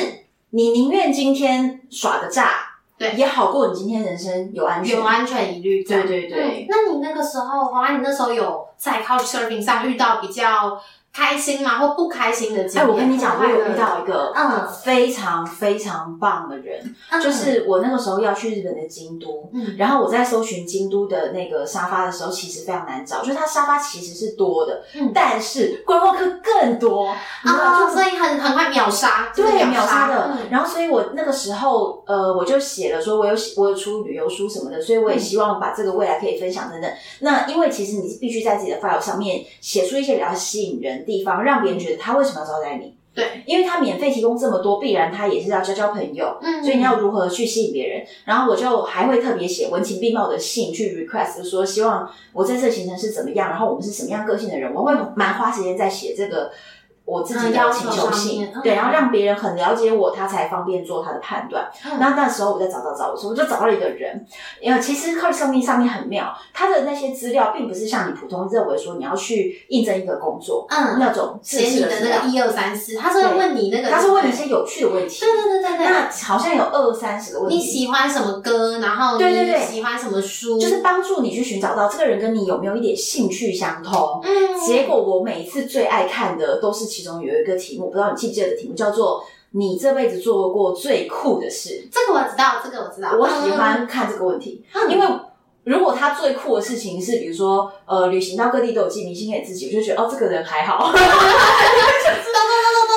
你宁愿今天耍个诈，对，也好过你今天人生有安全有安全疑虑。对对对。那你那个时候，华安，你那时候有在 Couchsurfing 上遇到比较开心吗？或不开心的经历？哎，我跟你讲，我有遇到一个嗯非常非常棒的人，嗯、就是我那个时候要去日本的京都，嗯，然后我在搜寻京都的那个沙发的时候，其实非常难找，就是它沙发其实是多的，嗯，但是观光客更多，啊，所以很很快秒杀，对，秒杀的。嗯、然后，所以我那个时候呃，我就写了说，我有写，我有出旅游书什么的，所以我也希望把这个未来可以分享等等。嗯、那因为其实你必须在自己的 file 上面写出一些比较吸引人。地方让别人觉得他为什么要招待你？对，因为他免费提供这么多，必然他也是要交交朋友。嗯，所以你要如何去吸引别人？然后我就还会特别写文情并茂的信去 request，就说希望我这次行程是怎么样，然后我们是什么样个性的人，我会蛮花时间在写这个。我自己的请求信，嗯、对，然后让别人很了解我，他才方便做他的判断。嗯、那那时候我在找找找的时候，我就找到了一个人。因为其实 Couchsurfing 上面很妙，他的那些资料并不是像你普通认为说你要去应征一个工作，嗯，那种写你的那个一二三四，他是问你那个，他是问你一些有趣的问题。对对对对对。那好像有二三十个问题。你喜欢什么歌？然后对对对，喜欢什么书？就是帮助你去寻找到这个人跟你有没有一点兴趣相通。嗯。结果我每一次最爱看的都是其中有一个题。目不知道你记不记得的题目叫做“你这辈子做过最酷的事”。这个我知道，这个我知道。我喜欢看这个问题，嗯、因为如果他最酷的事情是，比如说呃，旅行到各地都有寄明信给自己，我就觉得哦，这个人还好，[LAUGHS] [LAUGHS]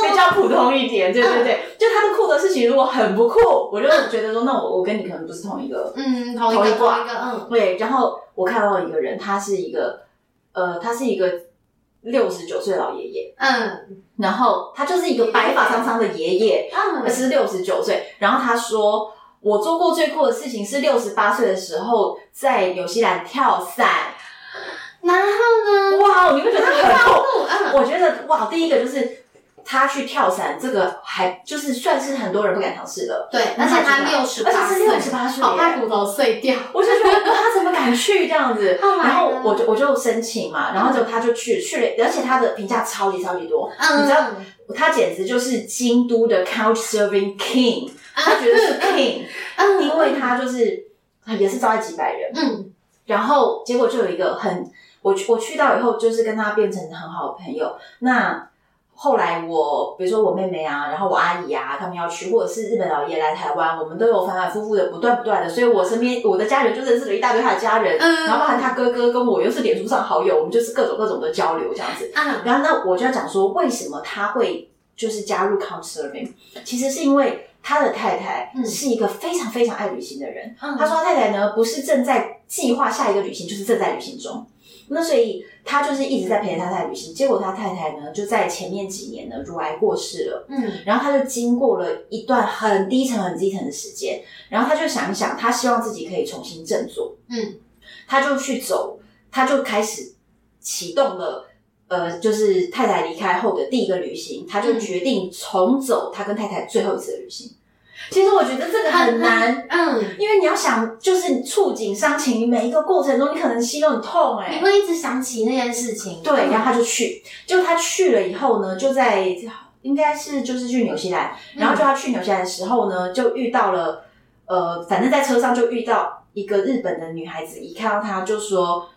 比较普通一点。对对对，就他的酷的事情如果很不酷，我就觉得说，那我我跟你可能不是同一个，嗯，同一个，同一个，嗯，对。然后我看到一个人，他是一个呃，他是一个。六十九岁老爷爷，嗯，然后他就是一个白发苍苍的爷爷，嗯，是六十九岁。然后他说，我做过最酷的事情是六十八岁的时候在纽西兰跳伞。然后呢？哇，你会觉得很酷？嗯，我觉得哇，第一个就是。他去跳伞，这个还就是算是很多人不敢尝试的。对，而且他六十八岁，而且是六十八岁，好怕骨头碎掉。[LAUGHS] 我就觉得他怎么敢去这样子？[LAUGHS] 然后我就我就申请嘛，然后就他就去去了，而且他的评价超级超级多。你知道，他简直就是京都的 Couchsurfing King，他觉得是 King，[LAUGHS] 因为他就是也是招待几百人。嗯，然后结果就有一个很，我我去到以后就是跟他变成很好的朋友。那后来我比如说我妹妹啊，然后我阿姨啊，他们要去，或者是日本老爷来台湾，我们都有反反复复的不断不断的，所以我身边我的家人就认识了一大堆他的家人，嗯，然后包含他哥哥跟我又是脸书上好友，我们就是各种各种的交流这样子，嗯，然后那我就要讲说为什么他会就是加入 Couchsurfing，其实是因为他的太太是一个非常非常爱旅行的人，嗯，他说他太太呢不是正在计划下一个旅行，就是正在旅行中。那所以他就是一直在陪着他太太旅行，结果他太太呢就在前面几年呢乳癌过世了，嗯，然后他就经过了一段很低沉、很低沉的时间，然后他就想一想，他希望自己可以重新振作，嗯，他就去走，他就开始启动了，呃，就是太太离开后的第一个旅行，他就决定重走他跟太太最后一次的旅行。其实我觉得这个很难，嗯，因为你要想，就是触景伤情，你每一个过程中，你可能心都很痛，欸，哎，你会一直想起那件事情。对，然后他就去，就他去了以后呢，就在应该是就是去纽西兰，然后就他去纽西兰的时候呢，就遇到了，呃，反正在车上就遇到一个日本的女孩子，一看到他就说：“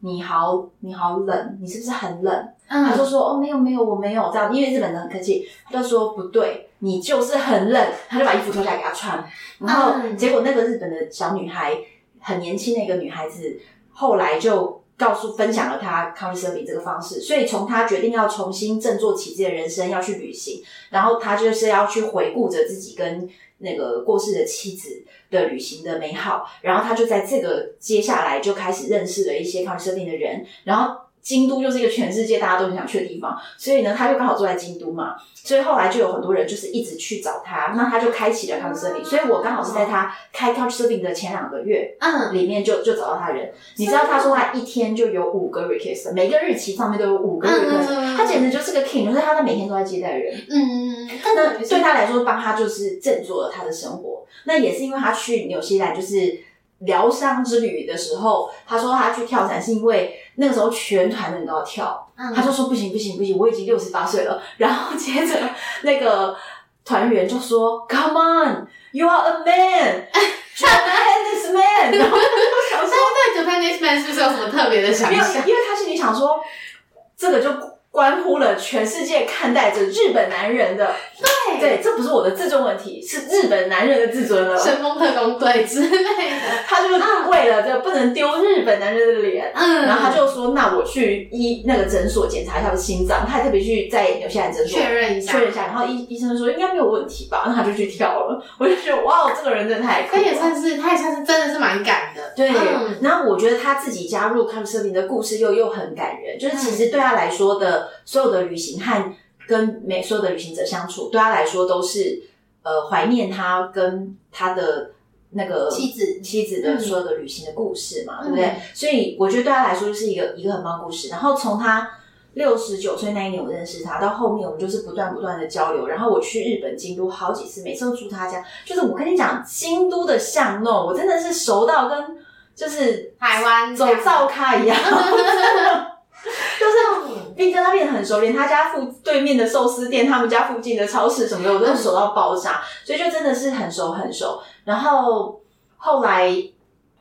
你好，你好冷，你是不是很冷？”嗯，他就说：“哦，没有没有，我没有这样。”因为日本人很客气，他就说：“不对。”你就是很冷，他就把衣服脱下来给她穿，然后结果那个日本的小女孩很年轻的一个女孩子，后来就告诉分享了她 Couchsurfing 这个方式，所以从她决定要重新振作起自己的人生，要去旅行，然后她就是要去回顾着自己跟那个过世的妻子的旅行的美好，然后她就在这个接下来就开始认识了一些 Couchsurfing 的人，然后。京都就是一个全世界大家都很想去的地方，所以呢，他就刚好住在京都嘛，所以后来就有很多人就是一直去找他，那他就开启了 Couchsurfing，所以我刚好是在他开 Couchsurfing 的前两个月，嗯，里面就就找到他人。你知道他说他一天就有五个 request，每个日期上面都有五个 request，嗯，他简直就是个 king，就是他在每天都在接待人，嗯，那对他来说，帮他就是振作了他的生活。那也是因为他去纽西兰就是疗伤之旅的时候，他说他去跳伞是因为。那个时候全团的人都要跳，嗯、他就说不行不行不行，我已经六十八岁了。然后接着那个团员就说：“Come on, you are a man, [LAUGHS] Japanese man。”然后他就想说：“对，Japanese man 是不是有什么特别的想法？因为他心里想说，这个就。”关乎了全世界看待着日本男人的，对对，这不是我的自尊问题，是日本男人的自尊了。神风特工队之类的，他就是为了这不能丢日本男人的脸，嗯，然后他就说：“那我去医那个诊所检查一下他的心脏。”他还特别去在纽西兰诊所确认一下，确认一下。然后医医生说应该没有问题吧，那他就去跳了。我就觉得哇，这个人真的太他也算是，他也算是真的是蛮敢的。对，嗯、然后我觉得他自己加入 Couchsurfing 的故事又又很感人，就是其实对他来说的。所有的旅行和跟每所有的旅行者相处，对他来说都是呃怀念他跟他的那个妻子妻子的所有的旅行的故事嘛，嗯、对不对？所以我觉得对他来说就是一个一个很棒的故事。然后从他六十九岁那一年我认识他，到后面我们就是不断不断的交流。然后我去日本京都好几次，每次都住他家。就是我跟你讲，京都的巷弄，我真的是熟到跟就是台湾走灶咖一样。[LAUGHS] [LAUGHS] [LAUGHS] 就是并跟他变得很熟，连他家附对面的寿司店，他们家附近的超市什么的，我都是熟到爆炸，所以就真的是很熟很熟。然后后来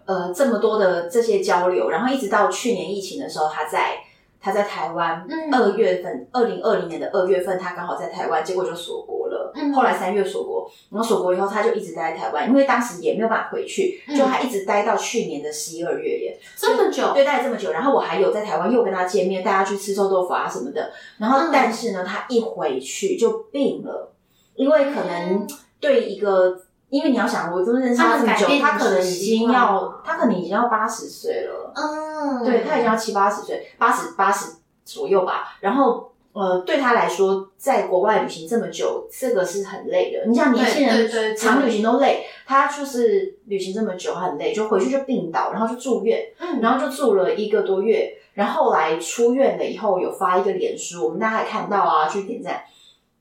呃这么多的这些交流，然后一直到去年疫情的时候，他在。他在台湾，二月份，二零二零年的二月份，他刚好在台湾，结果就锁国了。嗯、后来三月锁国，然后锁国以后，他就一直待在台湾，因为当时也没有办法回去，就他一直待到去年的十一二月耶，这么久，对，待了这么久。然后我还有在台湾又跟他见面，带他去吃臭豆腐啊什么的。然后，但是呢，他一回去就病了，因为可能对一个。因为你要想，我真的认识他这么久，他可能已经要，他可能已经要八十岁了。嗯，对，他已经要七八十岁，八十八十左右吧。然后，呃，对他来说，在国外旅行这么久，这个是很累的。你像年轻人长旅行都累，他就是旅行这么久很累，就回去就病倒，然后就住院，嗯，然后就住了一个多月。然后后来出院了以后，有发一个脸书，我们大家还看到啊，去点赞，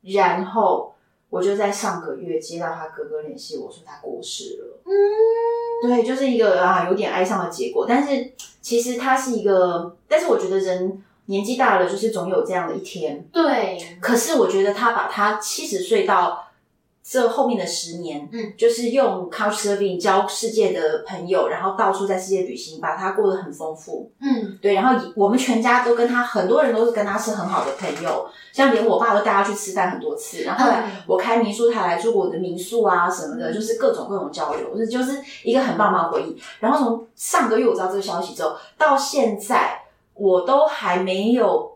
然后。我就在上个月接到他哥哥联系我说他过世了，嗯，对，就是一个啊有点哀伤的结果。但是其实他是一个，但是我觉得人年纪大了就是总有这样的一天，对。可是我觉得他把他七十岁到这后面的十年，嗯，就是用 Couchsurfing 交世界的朋友，然后到处在世界旅行，把他过得很丰富，嗯，对。然后我们全家都跟他，很多人都是跟他是很好的朋友，像连我爸都带他去吃饭很多次。然后后来我开民宿，他来住过我的民宿啊什么的，就是各种各种交流，就是一个很棒棒的回忆。然后从上个月我知道这个消息之后，到现在我都还没有。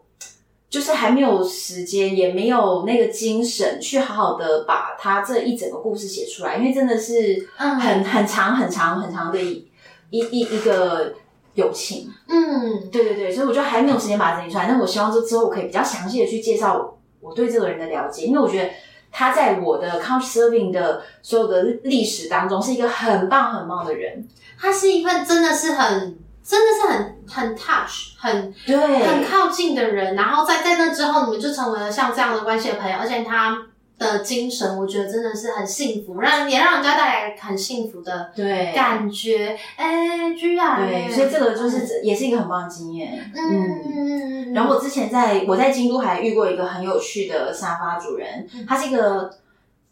就是还没有时间，也没有那个精神去好好的把他这一整个故事写出来，因为真的是很很长很长很长的一一一一个友情。嗯，对对对，所以我就还没有时间把它整理出来。但我希望这之后我可以比较详细的去介绍我对这个人的了解，因为我觉得他在我的 Couchsurfing 的所有的历史当中是一个很棒很棒的人。他是一份真的是很。真的是很很 touch，很对，很靠近的人，然后在在那之后，你们就成为了像这样的关系的朋友，而且他的精神，我觉得真的是很幸福，让也让人家带来很幸福的对感觉。哎，居然对，所以这个就是、嗯、也是一个很棒的经验。嗯嗯。然后我之前在我在京都还遇过一个很有趣的沙发主人，嗯、他是一个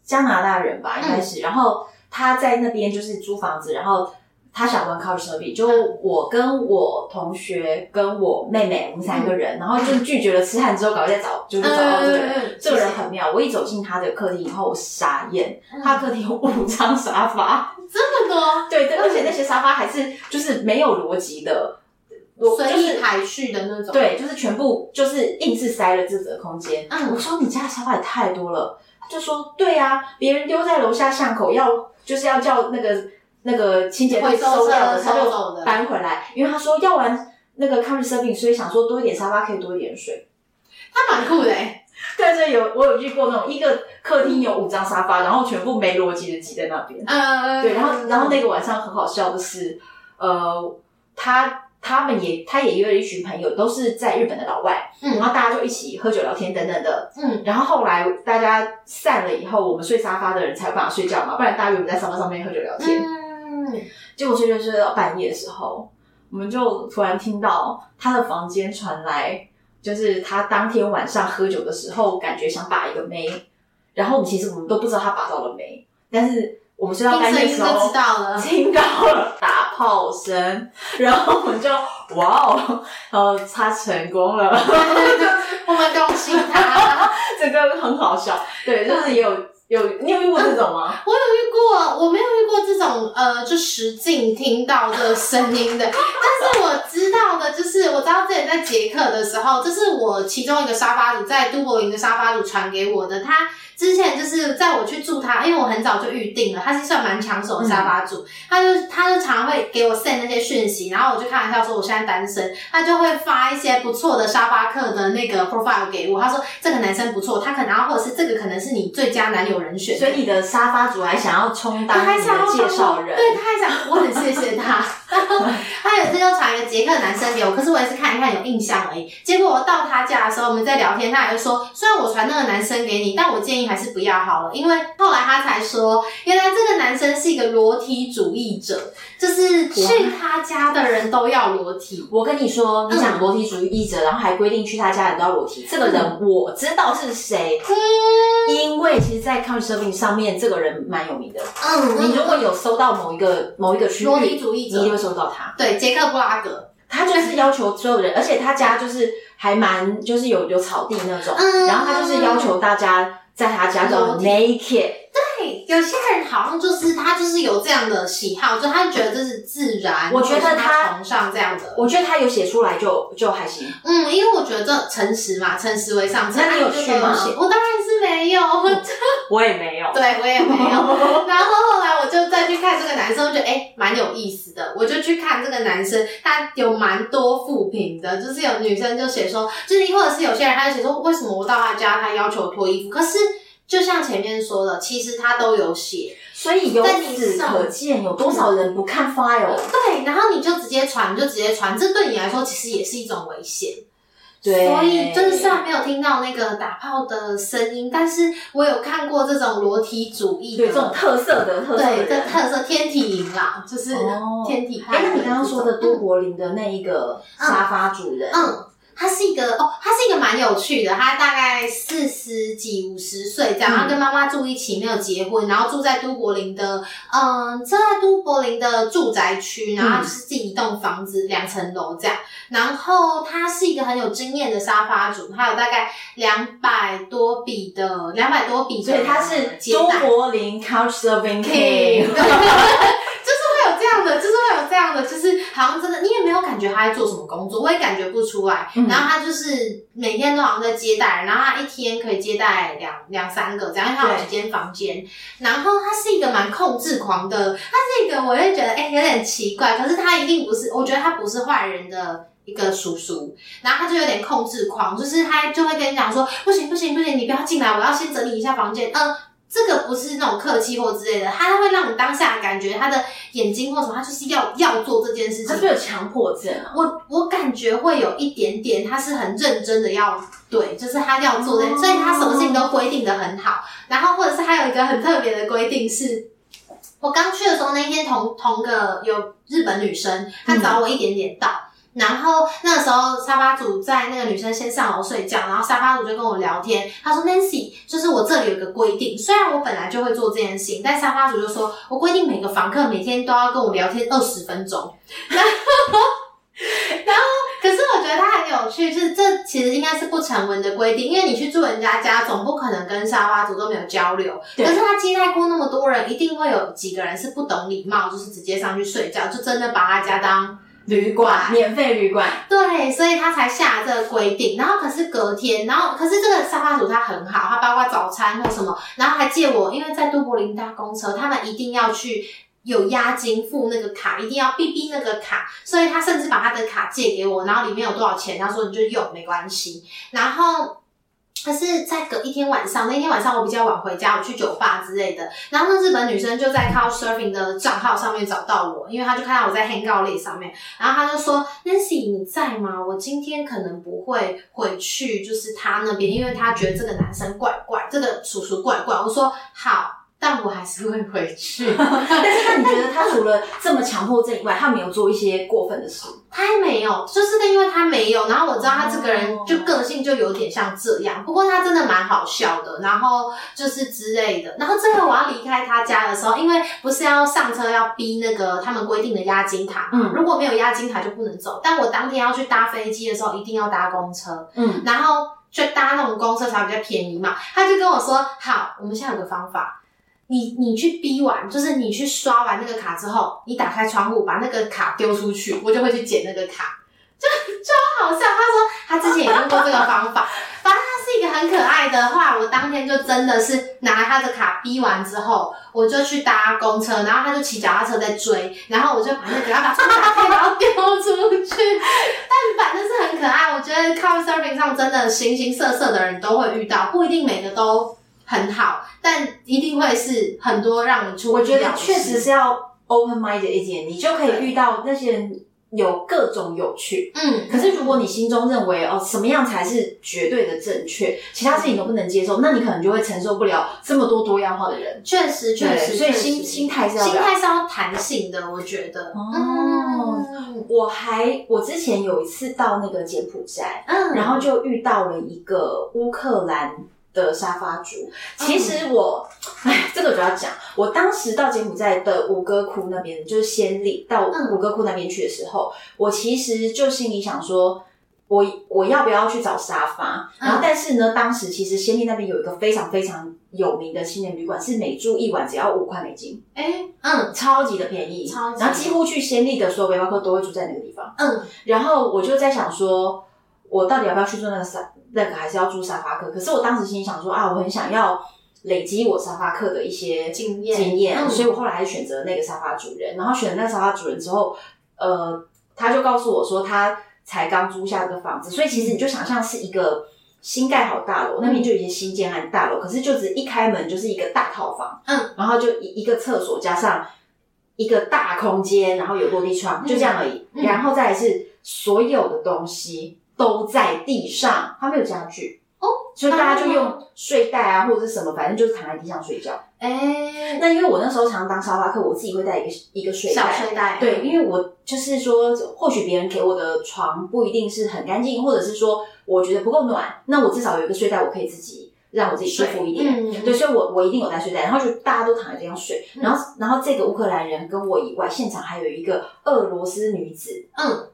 加拿大人吧，应该是，嗯、然后他在那边就是租房子，然后。他想玩 Couchsurfing，就我跟我同学跟我妹妹，我们三个人，嗯、然后就拒绝了吃饭之后，赶快再找，就是找到这个人。嗯、这个人很妙，我一走进他的客厅以后，我傻眼，嗯、他客厅有五张沙发，这么多？[LAUGHS] 对，对，而且那些沙发还是就是没有逻辑的，随意排序的那种。对，就是全部就是硬是塞了自己的空间。嗯，我说你家的沙发也太多了，他就说对啊，别人丢在楼下巷口要就是要叫那个。那个清洁会收掉的，他就搬回来，因为他说要玩那个 Couchsurfing，所以想说多一点沙发可以多一点水。他蛮酷的诶 [LAUGHS] 对，所以有我有遇过那种一个客厅有五张沙发，然后全部没逻辑的挤在那边。嗯，对，然后然后那个晚上很好笑的是，呃，他他们也他也约了一群朋友，都是在日本的老外，嗯，然后大家就一起喝酒聊天等等的，嗯，然后后来大家散了以后，我们睡沙发的人才有办法睡觉嘛，不然大家原本在沙发上面喝酒聊天。嗯结果睡睡睡到半夜的时候，我们就突然听到他的房间传来，就是他当天晚上喝酒的时候，感觉想把一个妹，然后我们其实我们都不知道他把到了没，但是我们睡到半夜的时候，知道了，听到了打炮声，然后我们就哇哦，然后他成功了，我们恭喜他，这个很好笑，对，就是也有。有你有遇过这种吗？我有遇过，我没有遇过这种呃，就实境听到的声音的。[LAUGHS] 但是我知道的，就是我知道自己在捷克的时候，这是我其中一个沙发主在都柏林的沙发主传给我的，他。之前就是在我去住他，因为我很早就预定了，他是算蛮抢手的沙发主，嗯、他就他就常常会给我 send 那些讯息，然后我就开玩笑说我现在单身，他就会发一些不错的沙发客的那个 profile 给我，他说这个男生不错，他可能然后或者是这个可能是你最佳男友人选，所以你的沙发主还想要充当你的介绍人，对，他还想，我很谢谢他，[LAUGHS] 他有这就传一个捷克男生给我，可是我也是看一看有印象而已，结果我到他家的时候，我们在聊天，他也就说，虽然我传那个男生给你，但我建议。还是不要好了，因为后来他才说，原来这个男生是一个裸体主义者，就是去他家的人都要裸体。我跟你说，你想裸体主义者，嗯、然后还规定去他家的人都要裸体，这个人我知道是谁，嗯、因为其实，在 Couchsurfing 上面，这个人蛮有名的。嗯，你如果有搜到某一个某一个区域，裸体主义者，你就会搜到他。对，杰克布拉格，他就是要求所有人，而且他家就是还蛮就是有有草地那种，嗯、然后他就是要求大家。在他家叫 naked，对，有些人好像就是他就是有这样的喜好，就他觉得这是自然。我觉得他崇尚这样的，我觉得他有写出来就就还行。嗯，因为我觉得这诚实嘛，诚实为上。那你有去吗？我当然是没有，[LAUGHS] 我也没有，对我也没有。[LAUGHS] 然后后来我就再去看这个男生，我觉得诶蛮有意思的。我就去看这个男生，他有蛮多负评的，就是有女生就写说，就是或者是有些人他就写说，为什么我到他家他要求脱衣服，可是。就像前面说的，其实他都有写，所以由此可见有多少人不看 file。对，然后你就直接传，你就直接传，这对你来说其实也是一种危险。对，所以就是虽然没有听到那个打炮的声音，但是我有看过这种裸体主义的，对这种特色的特色的，对，这特色天体营啦，就是天体派。哎、哦，那你刚刚说的都柏林的那一个沙发主人，嗯。嗯他是一个哦，他是一个蛮有趣的，他大概四十几五十岁这样，他跟妈妈住一起，没有结婚，然后住在都柏林的，嗯，住在都柏林的住宅区，然后就是自己一栋房子两层楼这样，然后他是一个很有经验的沙发主，他有大概两百多笔的两百多笔，所以他是都柏林 Couch Surfing [LAUGHS] King。[LAUGHS] [LAUGHS] 这样的就是会有这样的，就是好像真的你也没有感觉他在做什么工作，我也感觉不出来。嗯、然后他就是每天都好像在接待，然后他一天可以接待两两三个，这样他有几间房间。然后他是一个蛮控制狂的，他是一个我会觉得哎、欸、有点奇怪，可是他一定不是，我觉得他不是坏人的一个叔叔。然后他就有点控制狂，就是他就会跟你讲说不行不行不行，你不要进来，我要先整理一下房间。嗯。这个不是那种客气或之类的，他会让你当下感觉他的眼睛或什么，他就是要要做这件事情。他是有强迫症啊？我我感觉会有一点点，他是很认真的要对，就是他要做的，所以他什么事情都规定的很好。然后或者是还有一个很特别的规定是，我刚去的时候那天同同个有日本女生，她早我一点点到。嗯然后那个时候沙发主在那个女生先上楼睡觉，然后沙发主就跟我聊天。他说：“Nancy，就是我这里有一个规定，虽然我本来就会做这件事情，但沙发主就说我规定每个房客每天都要跟我聊天二十分钟。[LAUGHS] 然后”然后，可是我觉得他很有趣，就是这其实应该是不成文的规定，因为你去住人家家，总不可能跟沙发主都没有交流。可是他接待过那么多人，一定会有几个人是不懂礼貌，就是直接上去睡觉，就真的把他家当。旅馆，免费旅馆，对，所以他才下这个规定。然后可是隔天，然后可是这个沙发主他很好，他包括早餐或什么，然后还借我，因为在都柏林搭公车，他们一定要去有押金付那个卡，一定要逼逼那个卡，所以他甚至把他的卡借给我，然后里面有多少钱，他说你就用没关系，然后。可是，在隔一天晚上，那天晚上我比较晚回家，我去酒吧之类的。然后那日本女生就在 Couchsurfing 的账号上面找到我，因为她就看到我在 Hangout 里上面，然后她就说：“Nancy，你在吗？我今天可能不会回去，就是他那边，因为她觉得这个男生怪怪，这个叔叔怪怪。”我说：“好。”但我还是会回去。[LAUGHS] 但是那你觉得他除了这么强迫症以外，他没有做一些过分的事？他还没有，就是因为他没有。然后我知道他这个人就个性就有点像这样。不过他真的蛮好笑的，然后就是之类的。然后最后我要离开他家的时候，因为不是要上车要逼那个他们规定的押金卡，嗯，如果没有押金卡就不能走。但我当天要去搭飞机的时候，一定要搭公车，嗯，然后就搭那种公车才比较便宜嘛。他就跟我说：“好，我们现在有个方法。”你你去逼完，就是你去刷完那个卡之后，你打开窗户把那个卡丢出去，我就会去捡那个卡，就超好笑。他说他之前也用过这个方法，[LAUGHS] 反正他是一个很可爱的话。我当天就真的是拿他的卡逼完之后，我就去搭公车，然后他就骑脚踏车在追，然后我就把那个他把窗打开，然后丢出去。[LAUGHS] 但反正是很可爱，我觉得 Couchsurfing 上真的形形色色的人都会遇到，不一定每个都。很好，但一定会是很多让你出。我觉得确实是要 open minded 一点，你就可以遇到那些人有各种有趣。嗯，可是如果你心中认为哦，什么样才是绝对的正确，其他事情都不能接受，那你可能就会承受不了这么多多样化的人。确实，确实，所以心心态是要心态是要弹性的，我觉得。哦，嗯、我还我之前有一次到那个柬埔寨，嗯，然后就遇到了一个乌克兰。的沙发主，其实我，哎、嗯，这个就要讲，我当时到柬埔寨的吴哥窟那边，就是暹粒到吴哥窟那边去的时候，嗯、我其实就心里想说，我我要不要去找沙发？嗯、然后，但是呢，当时其实暹粒那边有一个非常非常有名的青年旅馆，是每住一晚只要五块美金，哎、欸，嗯，超级的便宜，超级，然后几乎去暹粒的所有背包客都会住在那个地方，嗯，然后我就在想说，我到底要不要去做那个沙？那个还是要住沙发客，可是我当时心里想说啊，我很想要累积我沙发客的一些经验经验，嗯、所以我后来还是选择那个沙发主人。然后选了那个沙发主人之后，呃，他就告诉我说，他才刚租下这个房子，所以其实你就想象是一个新盖好大楼，嗯、那边就有一些新建案大楼，可是就只一开门就是一个大套房，嗯，然后就一一个厕所加上一个大空间，然后有落地窗，嗯、就这样而已。嗯、然后再来是所有的东西。都在地上，他没有家具，哦，所以大家就用睡袋啊，或者是什么，反正就是躺在地上睡觉。哎、欸，那因为我那时候常常当沙发客，我自己会带一个一个睡袋。小睡袋。对，因为我就是说，或许别人给我的床不一定是很干净，或者是说我觉得不够暖，那我至少有一个睡袋，我可以自己让我自己舒服一点。嗯、对，所以我我一定有带睡袋，然后就大家都躺在地上睡，然后、嗯、然后这个乌克兰人跟我以外，现场还有一个俄罗斯女子。嗯，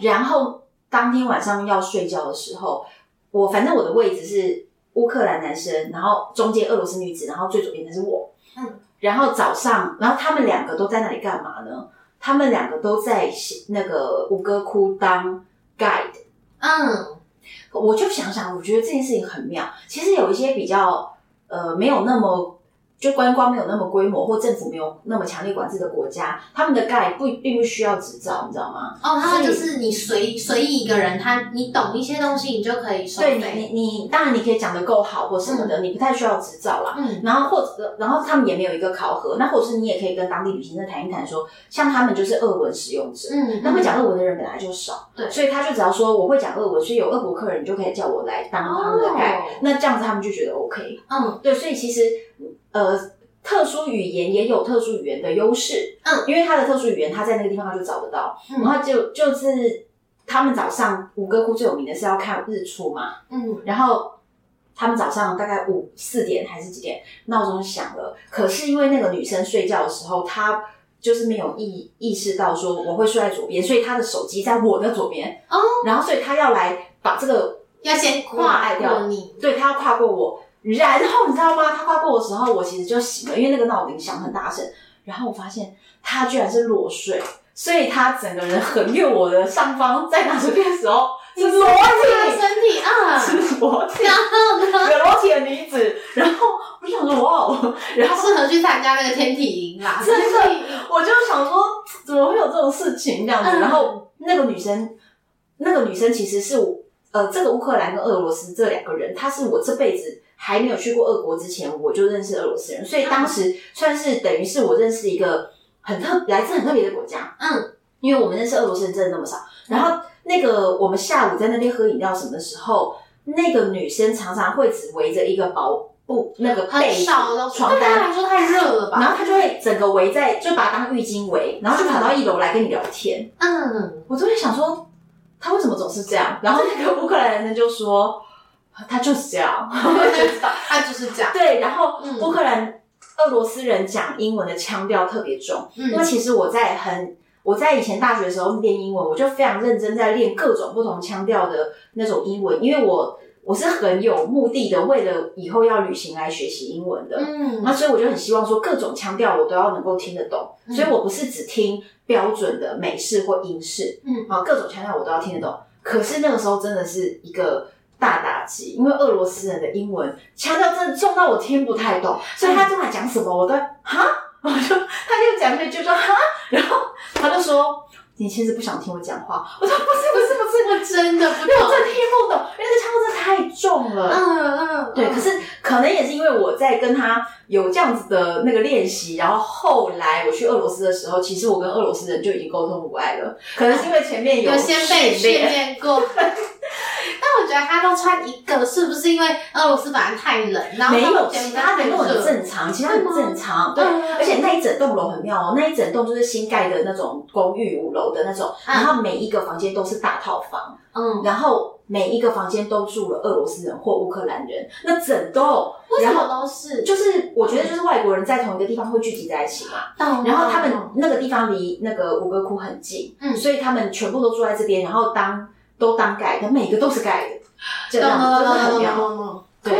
然后当天晚上要睡觉的时候。我反正我的位置是乌克兰男生，然后中间俄罗斯女子，然后最左边的是我。嗯，然后早上，然后他们两个都在那里干嘛呢？他们两个都在那个吴哥窟当 guide。嗯，我就想想，我觉得这件事情很妙。其实有一些比较呃没有那么。就观光没有那么规模，或政府没有那么强烈管制的国家，他们的 guide 不并不需要执照，你知道吗？哦，他们就是你随随意一个人，他你懂一些东西，你就可以收费。对你，你当然你可以讲得够好或什么的，嗯、你不太需要执照啦。嗯，然后或者然后他们也没有一个考核，那或者是你也可以跟当地旅行社谈一谈，说像他们就是俄文使用者，嗯，那会讲俄文的人本来就少，对，所以他就只要说我会讲俄文，所以有俄国客人你就可以叫我来当他们的哦、那这样子他们就觉得 OK。嗯，对，所以其实呃。特殊语言也有特殊语言的优势，嗯，因为他的特殊语言，他在那个地方他就找得到，嗯、然后就就是他们早上五哥窟最有名的是要看日出嘛，嗯，然后他们早上大概五四点还是几点，闹钟响了，可是因为那个女生睡觉的时候，她就是没有意意识到说我会睡在左边，所以她的手机在我的左边，哦，然后所以她要来把这个要先跨过你，对，她要跨过我。然后你知道吗？他跨过的时候，我其实就醒了，因为那个闹铃响很大声。然后我发现他居然是裸睡，所以他整个人横越我的上方，在拿手机的时候是裸体，身体啊，是裸体，然后呢，裸体的女子。然后我就想说哇哦，然后适合去参加那个天体营啦。[LAUGHS] 真的，我就想说怎么会有这种事情这样子？嗯、然后那个女生，那个女生其实是我呃，这个乌克兰跟俄罗斯这两个人，她是我这辈子。还没有去过俄国之前，我就认识俄罗斯人，所以当时算是等于是我认识一个很特来自很特别的国家。嗯，因为我们认识俄罗斯人真的那么少。然后那个我们下午在那边喝饮料什么的时候，那个女生常常会只围着一个薄布那个被子床单，对她来说太热了吧？然后她就会整个围在，就把它当浴巾围，然后就跑到一楼来跟你聊天。嗯，我就会想说，她为什么总是这样？然后那个乌克兰人就说。他就是这样，[LAUGHS] [LAUGHS] 他就是这样。对，然后乌克兰、俄罗斯人讲英文的腔调特别重。嗯，那其实我在很我在以前大学的时候练英文，我就非常认真在练各种不同腔调的那种英文，因为我我是很有目的的，为了以后要旅行来学习英文的。嗯，那所以我就很希望说各种腔调我都要能够听得懂，所以我不是只听标准的美式或英式。嗯，啊，各种腔调我都要听得懂。可是那个时候真的是一个。大打击，因为俄罗斯人的英文腔调真的重到我听不太懂，所以他正在讲什么，我都哈，[LAUGHS] 我就他就讲一句就说哈，然后他就说你其实不想听我讲话，我说不是不是不是，我真的不懂，我真的听不懂，因为这腔调真的太重了，嗯嗯，对，可是可能也是因为我在跟他有这样子的那个练习，然后后来我去俄罗斯的时候，其实我跟俄罗斯人就已经沟通无碍了，可能是因为前面有先被训练过。[LAUGHS] [LAUGHS] 但我觉得他都穿一个，是不是因为俄罗斯反正太冷？然后没有，其他的都很正常，其他很正常。对，而且那一整栋楼很妙哦，那一整栋就是新盖的那种公寓五楼的那种，然后每一个房间都是大套房，嗯，然后每一个房间都住了俄罗斯人或乌克兰人，那整栋为什么都是？就是我觉得就是外国人在同一个地方会聚集在一起嘛，然后他们那个地方离那个五哥窟很近，嗯，所以他们全部都住在这边，然后当。都当盖的，每个都是盖的，这样真的很妙。对，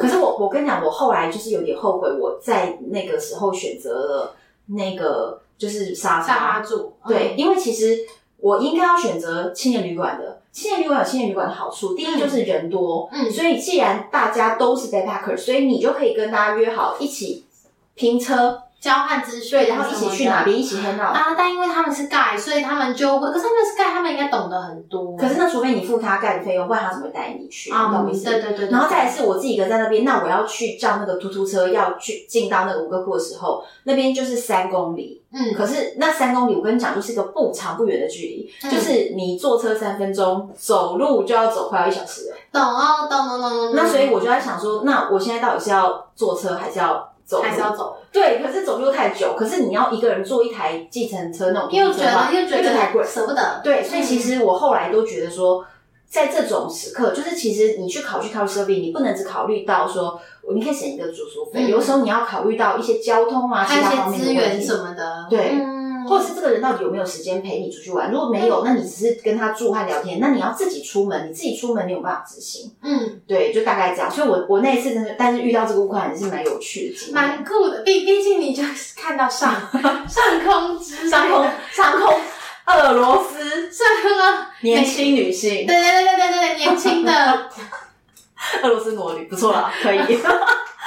可是我我跟你讲，我后来就是有点后悔，我在那个时候选择了那个就是沙发，沙发住。对，因为其实我应该要选择青年旅馆的。青年旅馆有青年旅馆的好处，第一就是人多，嗯，所以既然大家都是 backpacker，所以你就可以跟大家约好一起拼车。交换资讯，然后一起去哪边，一起喝到啊！但因为他们是 guide，所以他们就会，可是他们是 guide，他们应该懂得很多。可是那除非你付他 guide 的费用，不然他怎么会带你去？啊，不好意思，对对对。然后再来是我自己一个在那边，那我要去叫那个突突车，要去进到那个吴哥窟的时候，那边就是三公里。嗯，可是那三公里，我跟你讲，就是一个不长不远的距离，就是你坐车三分钟，走路就要走快要一小时了。懂哦，懂懂懂懂。那所以我就在想说，那我现在到底是要坐车还是要走？还是要走？对，可是走又太久，可是你要一个人坐一台计程车那种，又觉得又觉得太贵，舍不得。对，所以其实我后来都觉得说，在这种时刻，就是其实你去考虑 Couchsurfing，你不能只考虑到说，你可以省一个住宿费，有时候你要考虑到一些交通啊，其他方面的资源什么的，对。或者是这个人到底有没有时间陪你出去玩？如果没有，那你只是跟他住和聊天，那你要自己出门，你自己出门你有办法执行。嗯，对，就大概这样。所以我我那一次真的，但是遇到这个乌克兰人是蛮有趣的经历，蛮酷的。毕毕竟你就是看到上 [LAUGHS] 上空之上空上空俄罗斯上空啊，年轻女性，对对对对对对，年轻的 [LAUGHS] 俄罗斯魔女，不错啦，可以。[LAUGHS]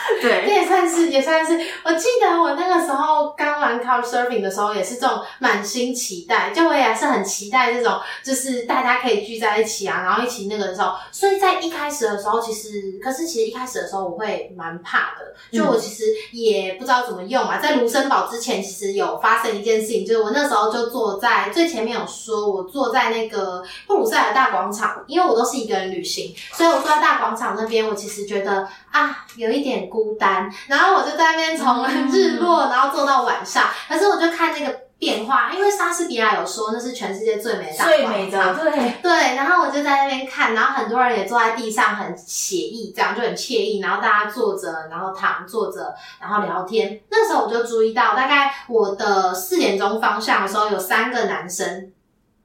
[LAUGHS] 对，这也算是，也算是。我记得我那个时候刚玩 Couchsurfing 的时候，也是这种满心期待，就我也是很期待这种，就是大家可以聚在一起啊，然后一起那个的时候。所以在一开始的时候，其实，可是其实一开始的时候，我会蛮怕的，就我其实也不知道怎么用啊。在卢森堡之前，其实有发生一件事情，就是我那时候就坐在最前面，有说我坐在那个布鲁塞尔大广场，因为我都是一个人旅行，所以我坐在大广场那边，我其实觉得啊，有一点。孤单，然后我就在那边从日落，然后坐到晚上。可是我就看那个变化，因为莎士比亚有说那是全世界最美的大，最美的，对对。然后我就在那边看，然后很多人也坐在地上，很写意，这样就很惬意。然后大家坐着，然后躺坐着，然后聊天。那时候我就注意到，大概我的四点钟方向的时候，有三个男生。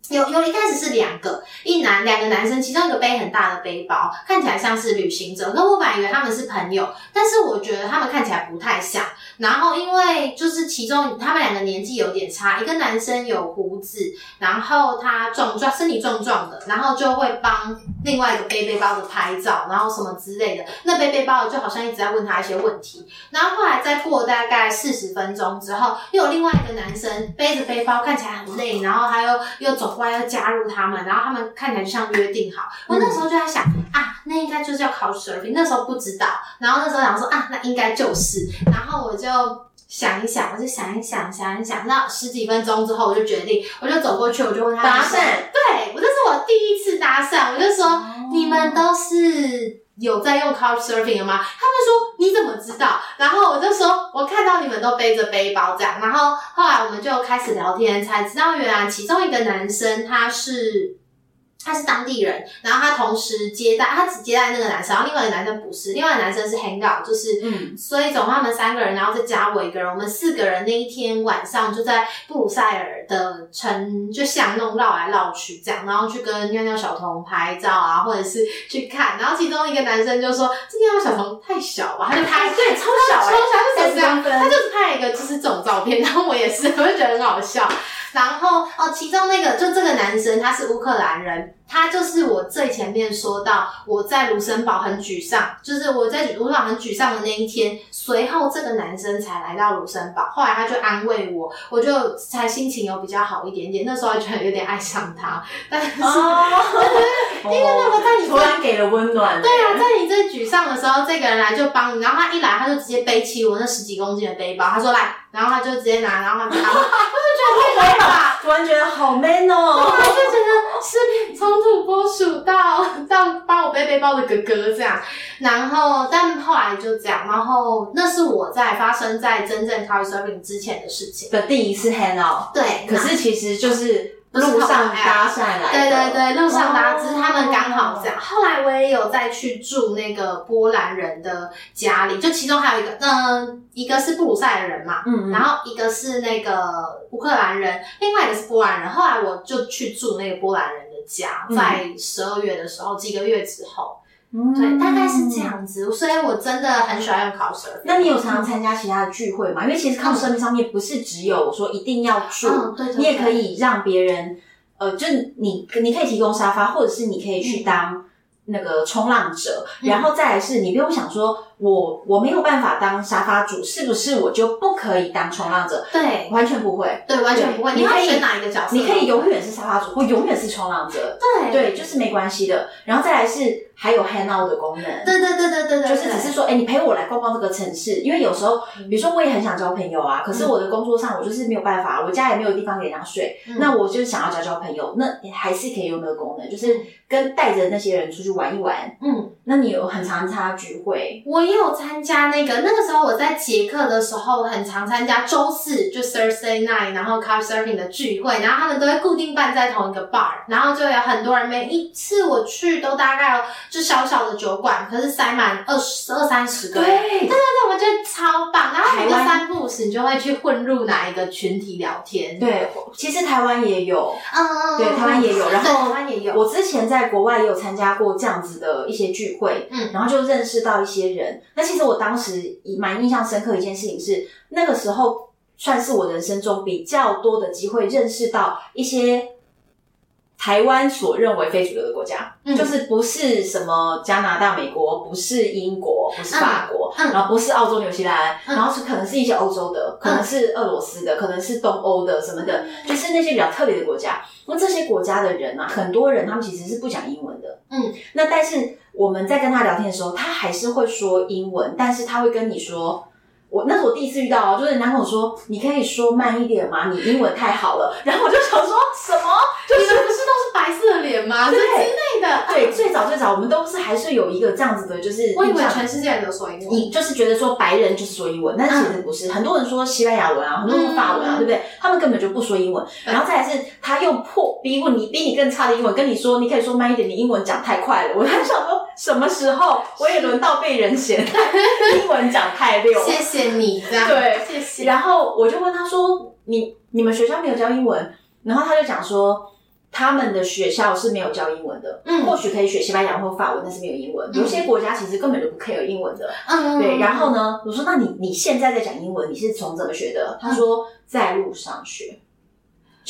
有有一开始是两个，一男两个男生，其中一个背很大的背包，看起来像是旅行者。那我本来以为他们是朋友，但是我觉得他们看起来不太像。然后因为就是其中他们两个年纪有点差，一个男生有胡子，然后他壮壮，身体壮壮的，然后就会帮另外一个背背包的拍照，然后什么之类的。那背背包的就好像一直在问他一些问题。然后后来再过大概四十分钟之后，又有另外一个男生背着背包，看起来很累，然后他又又走过来。要加入他们，然后他们看起来就像约定好。我那时候就在想啊，那应该就是要 Couchsurfing。那时候不知道，然后那时候想说啊，那应该就是。然后我就想一想，我就想一想，想一想。那十几分钟之后，我就决定，我就走过去，我就问他搭讪。对，我这是我第一次搭讪，我就说、哦、你们都是。有在用 Couchsurfing 的吗？他们说你怎么知道？然后我就说我看到你们都背着背包这样。然后后来我们就开始聊天，才知道原来其中一个男生他是。他是当地人，然后他同时接待，他只接待那个男生，然后另外一个男生不是，另外一个男生是 hang out，就是，嗯，所以总共他们三个人，然后再加我一个人，我们四个人那一天晚上就在布鲁塞尔的城就巷弄绕来绕去这样，然后去跟尿尿小童拍照啊，或者是去看，然后其中一个男生就说这尿尿小童太小吧，他就拍，对，超小，超小，是怎么这样？他就是拍一个就是这种照片，然后我也是，我就觉得很好笑。然后哦，其中那个就这个男生，他是乌克兰人，他就是我最前面说到我在卢森堡很沮丧，就是我在卢森堡很沮丧的那一天，随后这个男生才来到卢森堡，后来他就安慰我，我就才心情有比较好一点点。那时候还觉得有点爱上他，但是、哦、因为那个在你突然给了温暖，对啊，在你最沮丧的时候，这个人来就帮你，然后他一来他就直接背起我那十几公斤的背包，他说来，然后他就直接拿，然后他就拿，我就觉得太。突然觉得好 man 哦，对，就觉得是从土拨鼠到到帮我背背包的哥哥这样，然后但后来就这样，然后那是我在发生在真正 Couchsurfing 之前的事情的第一次 hand out，对，可是其实就是。路上搭讪来，对对对，路上搭，只是他们刚好这样。后来我也有再去住那个波兰人的家里，就其中还有一个，嗯，一个是布鲁塞尔人嘛，嗯，然后一个是那个乌克兰人，另外一个是波兰人。后来我就去住那个波兰人的家，在十二月的时候，几个月之后。嗯，对，大概是这样子，所以我真的很喜欢用 Couchsurfing。那你有常常参加其他的聚会吗？因为其实 Couchsurfing 上面不是只有说一定要住，嗯、对对对，你也可以让别人，呃，就你你可以提供沙发，或者是你可以去当那个冲浪者，嗯、然后再来是你不用想说。我我没有办法当沙发主，是不是我就不可以当冲浪者？对，完全不会，对，完全不会。你可以选哪一个角色？你可以永远是沙发主，或永远是冲浪者。对，对，就是没关系的。然后再来是还有 hang out 的功能。对对对对对对，就是只是说，哎，你陪我来逛逛这个城市，因为有时候，比如说我也很想交朋友啊，可是我的工作上我就是没有办法，我家也没有地方给人家睡，那我就是想要交交朋友，那你还是可以用那个功能，就是跟带着那些人出去玩一玩。嗯，那你有很常参加聚会？我也有参加那个，那个时候我在捷克的时候，很常参加周四就 Thursday night，然后 Couchsurfing 的聚会，然后他们都会固定办在同一个 bar，然后就有很多人，每一次我去都大概有就小小的酒馆，可是塞满二十二三十个人，对对对对，我觉得超棒。然后每个三不五时你就会去混入哪一个群体聊天。对，其实台湾也有，嗯，对，台湾也有，然后台湾也有。我之前在国外也有参加过这样子的一些聚会，嗯，然后就认识到一些人。那其实我当时蛮印象深刻一件事情是，那个时候算是我人生中比较多的机会认识到一些台湾所认为非主流的国家，嗯，就是不是什么加拿大、美国，不是英国，不是法国，嗯，然后不是澳洲、纽西兰，嗯，然后是可能是一些欧洲的，可能是俄罗斯的，可能是东欧的什么的，就是那些比较特别的国家。那这些国家的人啊，很多人他们其实是不讲英文的，嗯，那但是我们在跟他聊天的时候，他还是会说英文，但是他会跟你说。我那是我第一次遇到哦，就是人家跟我说，你可以说慢一点吗？你英文太好了。然后我就想说什么？就是、你们不是都是白色的脸吗？对对，最早最早我们都是还是有一个这样子的，就是我以为全世界人都说英文。你就是觉得说白人就是说英文，但其实不是。嗯、很多人说西班牙文啊，很多人说法文啊，嗯、对不对？他们根本就不说英文。然后再来是他用破逼问你比你更差的英文跟你说，你可以说慢一点，你英文讲太快了。我还想说什么时候我也轮到被人嫌 [LAUGHS] 英文讲太溜？谢谢你这样。对，谢谢。然后我就问他说：“你你们学校没有教英文？”然后他就讲说：“他们的学校是没有教英文的，嗯，或许可以学西班牙或法文，但是没有英文。有些国家其实根本就不 care 英文的，嗯，对。然后呢，我说：“那你你现在在讲英文，你是从怎么学的？”他说：“在路上学。”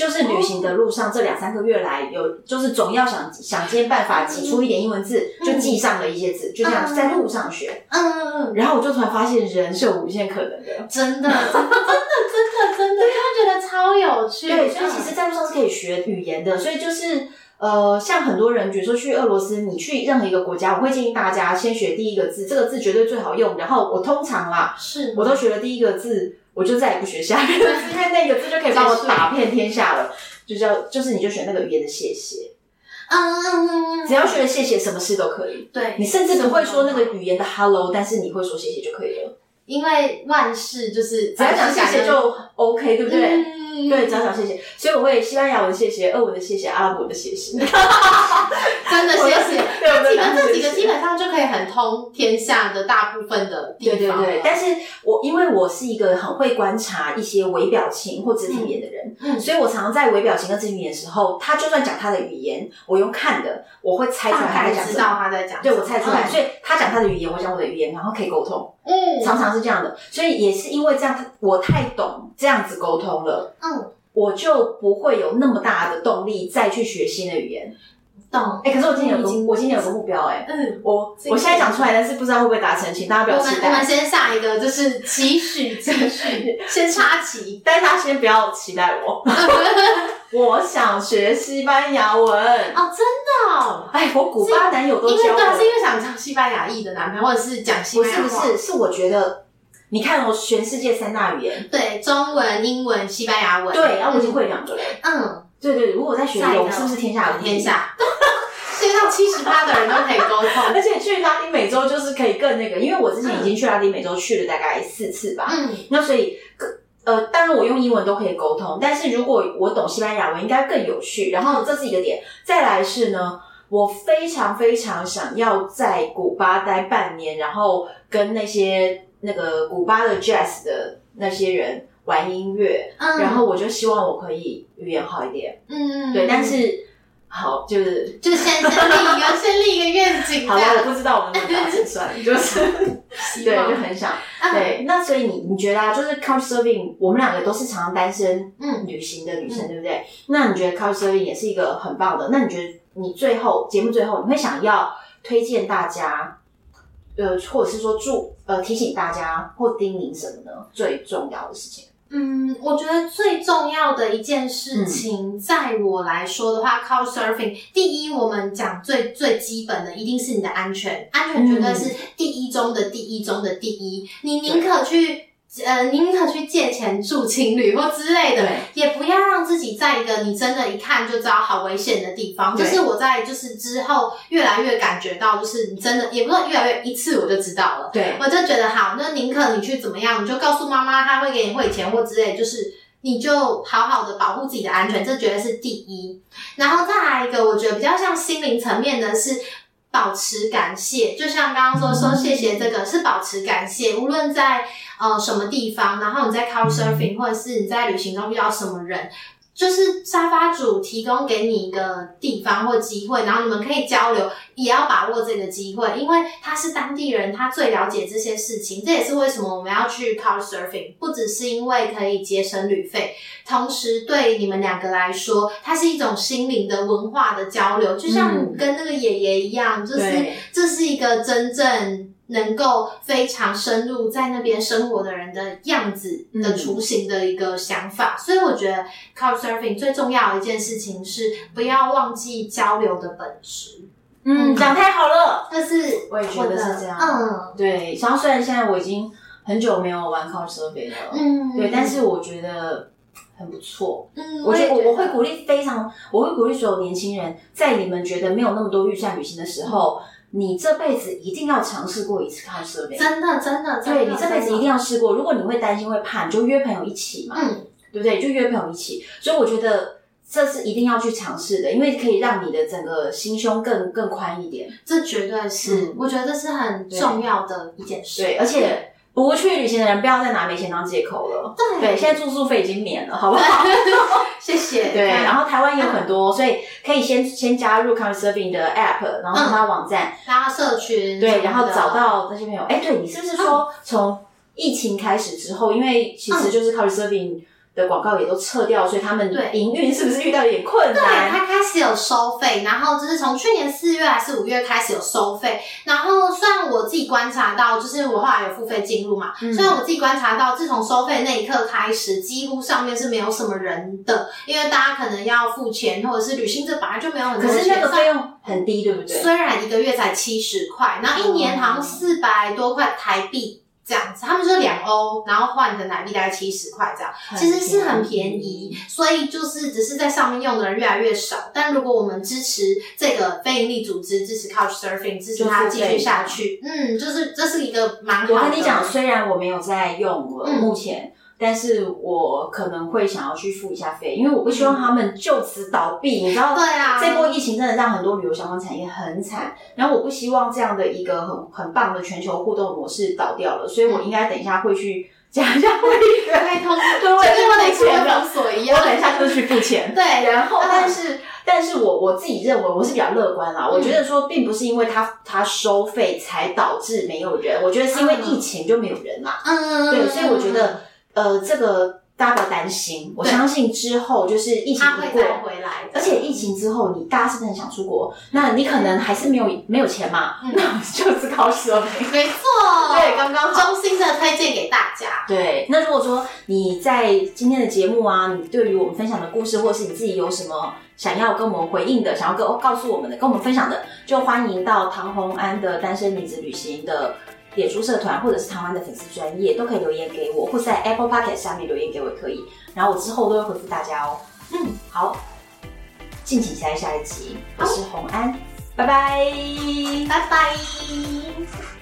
就是旅行的路上，这两三个月来有，就是总要想想尽办法挤出一点英文字，就记上了一些字，就这样在路上学。嗯嗯嗯。然后我就突然发现，人是有无限可能的，真的，真的，真的，真的，真的，[LAUGHS] 他觉得超有趣。对，所以其实在路上是可以学语言的。所以就是呃，像很多人，比如说去俄罗斯，你去任何一个国家，我会建议大家先学第一个字，这个字绝对最好用。然后我通常啦，是我都学了第一个字。我就再也不学下面的字，因为那个字就可以 [LAUGHS] 帮我打遍天下了。就叫就是，你就选那个语言的谢谢。嗯，只要学了谢谢，什么事都可以。对，你甚至不会说那个语言的 hello，但是你会说谢谢就可以了。因为万事就是只要讲谢谢就 OK，对不对？嗯，对，只要讲谢谢。所以我会西班牙文谢谢，俄文的谢谢，阿拉伯文的谢谢。[LAUGHS] 真 [LAUGHS] 的谢谢。这几个这几个基本上就可以很通天下的大部分的地方。对对对。但是我因为我是一个很会观察一些微表情或肢体语言的人，嗯，所以我常常在微表情跟肢体语言的时候，他就算讲他的语言，我用看的，我会猜出来他在讲什么。知道他在讲。对，我猜出来。所以他讲他的语言，我讲我的语言，然后可以沟通。嗯，常常是这样的，所以也是因为这样，我太懂这样子沟通了，嗯，我就不会有那么大的动力再去学新的语言。懂？哎，可是我今天有个，我今天有个目标，哎，嗯，我我现在讲出来，但是不知道会不会达成，请大家不要期待。我们先下一个，就是期许，期许，先插旗，但是他先不要期待我。[LAUGHS] 我想学西班牙文哦，真的？哎，我古巴男友都教我。因为对，是因为想找西班牙裔的男朋友，或者是讲西班牙话。不是不是，是我觉得，你看我全世界三大语言，对，中文、英文、西班牙文，对，然后我已经会两个了。嗯，对对，如果在学一个，我是不是天下无敌？天下，世界上七十八的人都可以沟通，而且去拉丁美洲就是可以更那个，因为我之前已经去拉丁美洲去了大概四次吧。嗯，那所以。呃，当然我用英文都可以沟通，但是如果我懂西班牙文，应该更有趣。然后这是一个点，再来是呢，我非常非常想要在古巴待半年，然后跟那些那个古巴的 jazz 的那些人玩音乐，嗯，然后我就希望我可以语言好一点，嗯，对，但是。好，就是就先先立一个，[LAUGHS] 先立一个愿景。好了，我不知道我们能不能达成，算 [LAUGHS] 就是对，就很想对。那所以你你觉得啊，就是 Couchsurfing，我们两个都是常常单身嗯旅行的女生，对不对？那你觉得 Couchsurfing 也是一个很棒的？那你觉得你最后节目最后，你会想要推荐大家呃，或者是说祝呃提醒大家或叮咛什么呢？最重要的事情？嗯，我觉得最重要的一件事情，在我来说的话，Couchsurfing，第一，我们讲最最基本的，一定是你的安全，安全绝对是第一中的第一中的第一，你宁可去。呃，宁可去借钱住情侣或之类的，也不要让自己在一个你真的一看就知道好危险的地方。就是我在就是之后越来越感觉到，就是你真的也不是越来越一次我就知道了。对，我就觉得好，那宁可你去怎么样，你就告诉妈妈，她会给你汇钱或之类，就是你就好好的保护自己的安全，这绝对是第一。然后再来一个，我觉得比较像心灵层面的是。保持感谢，就像刚刚说说谢谢，这个是保持感谢。无论在呃什么地方，然后你在 Couchsurfing，或者是你在旅行中遇到什么人。就是沙发主提供给你一个地方或机会，然后你们可以交流，也要把握这个机会，因为他是当地人，他最了解这些事情。这也是为什么我们要去 Couchsurfing，不只是因为可以节省旅费，同时对你们两个来说，它是一种心灵的文化的交流，就像跟那个爷爷一样，就是这是一个真正。能够非常深入在那边生活的人的样子的雏形的一个想法，嗯、所以我觉得 Couchsurfing 最重要的一件事情是不要忘记交流的本质。嗯，讲太好了，但是我也觉得是这样。嗯，对。然后虽然现在我已经很久没有玩 Couchsurfing 了，嗯，对，但是我觉得很不错。嗯，我觉得我我会鼓励非常，我会鼓励所有年轻人，在你们觉得没有那么多预算旅行的时候。你这辈子一定要尝试过一次 Couchsurfing，真的真的，对，你这辈子一定要试过。如果你会担心会怕，你就约朋友一起嘛，嗯，对不对？就约朋友一起。所以我觉得这是一定要去尝试的，因为可以让你的整个心胸更更宽一点。这绝对是，嗯、我觉得这是很重要的一件事。对，而且。不去旅行的人，不要再拿没钱当借口了。对，对，现在住宿费已经免了，好不好？[LAUGHS] 谢谢。[LAUGHS] 对，然后台湾有很多，所以可以先先加入 Couchsurfing 的 App，然后上他网站，拉社群，对，然后找到那些朋友。哎，对，你是不是说从疫情开始之后，因为其实就是 Couchsurfing 的广告也都撤掉，所以他们营运是不是遇到一点困难？对，他开始有收费，然后就是从去年四月还是五月开始有收费。然后虽然我自己观察到，就是我后来有付费进入嘛，嗯、虽然我自己观察到，自从收费那一刻开始，几乎上面是没有什么人的，因为大家可能要付钱，或者是旅行这本来就没有很多钱，可是那个费用很低，对不对？虽然一个月才七十块，然后一年好像四百多块台币。这样子，他们说两欧，然后换成台币大概七十块这样，其实是很便宜。所以就是只是在上面用的人越来越少。但如果我们支持这个非营利组织，支持 Couchsurfing，支持它继续下去，嗯，就是这是一个蛮好的。我跟你讲，虽然我没有在用了，嗯、目前。但是我可能会想要去付一下费，因为我不希望他们就此倒闭。嗯、你知道，对啊，这波疫情真的让很多旅游相关产业很惨。然后我不希望这样的一个很很棒的全球互动模式倒掉了，所以我应该等一下会去加一下会员，会通知，就跟那个封锁一样，我等一下就去付钱。[LAUGHS] 对，然后但是，嗯、但是我我自己认为我是比较乐观啦。嗯、我觉得说，并不是因为他他收费才导致没有人，我觉得是因为疫情就没有人嘛。嗯，对，所以我觉得。呃，这个大家不要担心，我相信之后就是疫情一过，回来，而且疫情之后，你大家是不是很想出国？那你可能还是没有没有钱嘛？那我就是靠设备。没错，对，刚刚衷心的推荐给大家。对，那如果说你在今天的节目啊，你对于我们分享的故事，或是你自己有什么想要跟我们回应的，想要跟告诉我们的，跟我们分享的，就欢迎到唐红安的单身女子旅行的。脸书社团或者是台湾的粉丝专业都可以留言给我，或是在 Apple Podcast 下面留言给我也可以，然后我之后都会回复大家哦。嗯，好，敬请期待下一集。我是红安，拜拜，拜拜。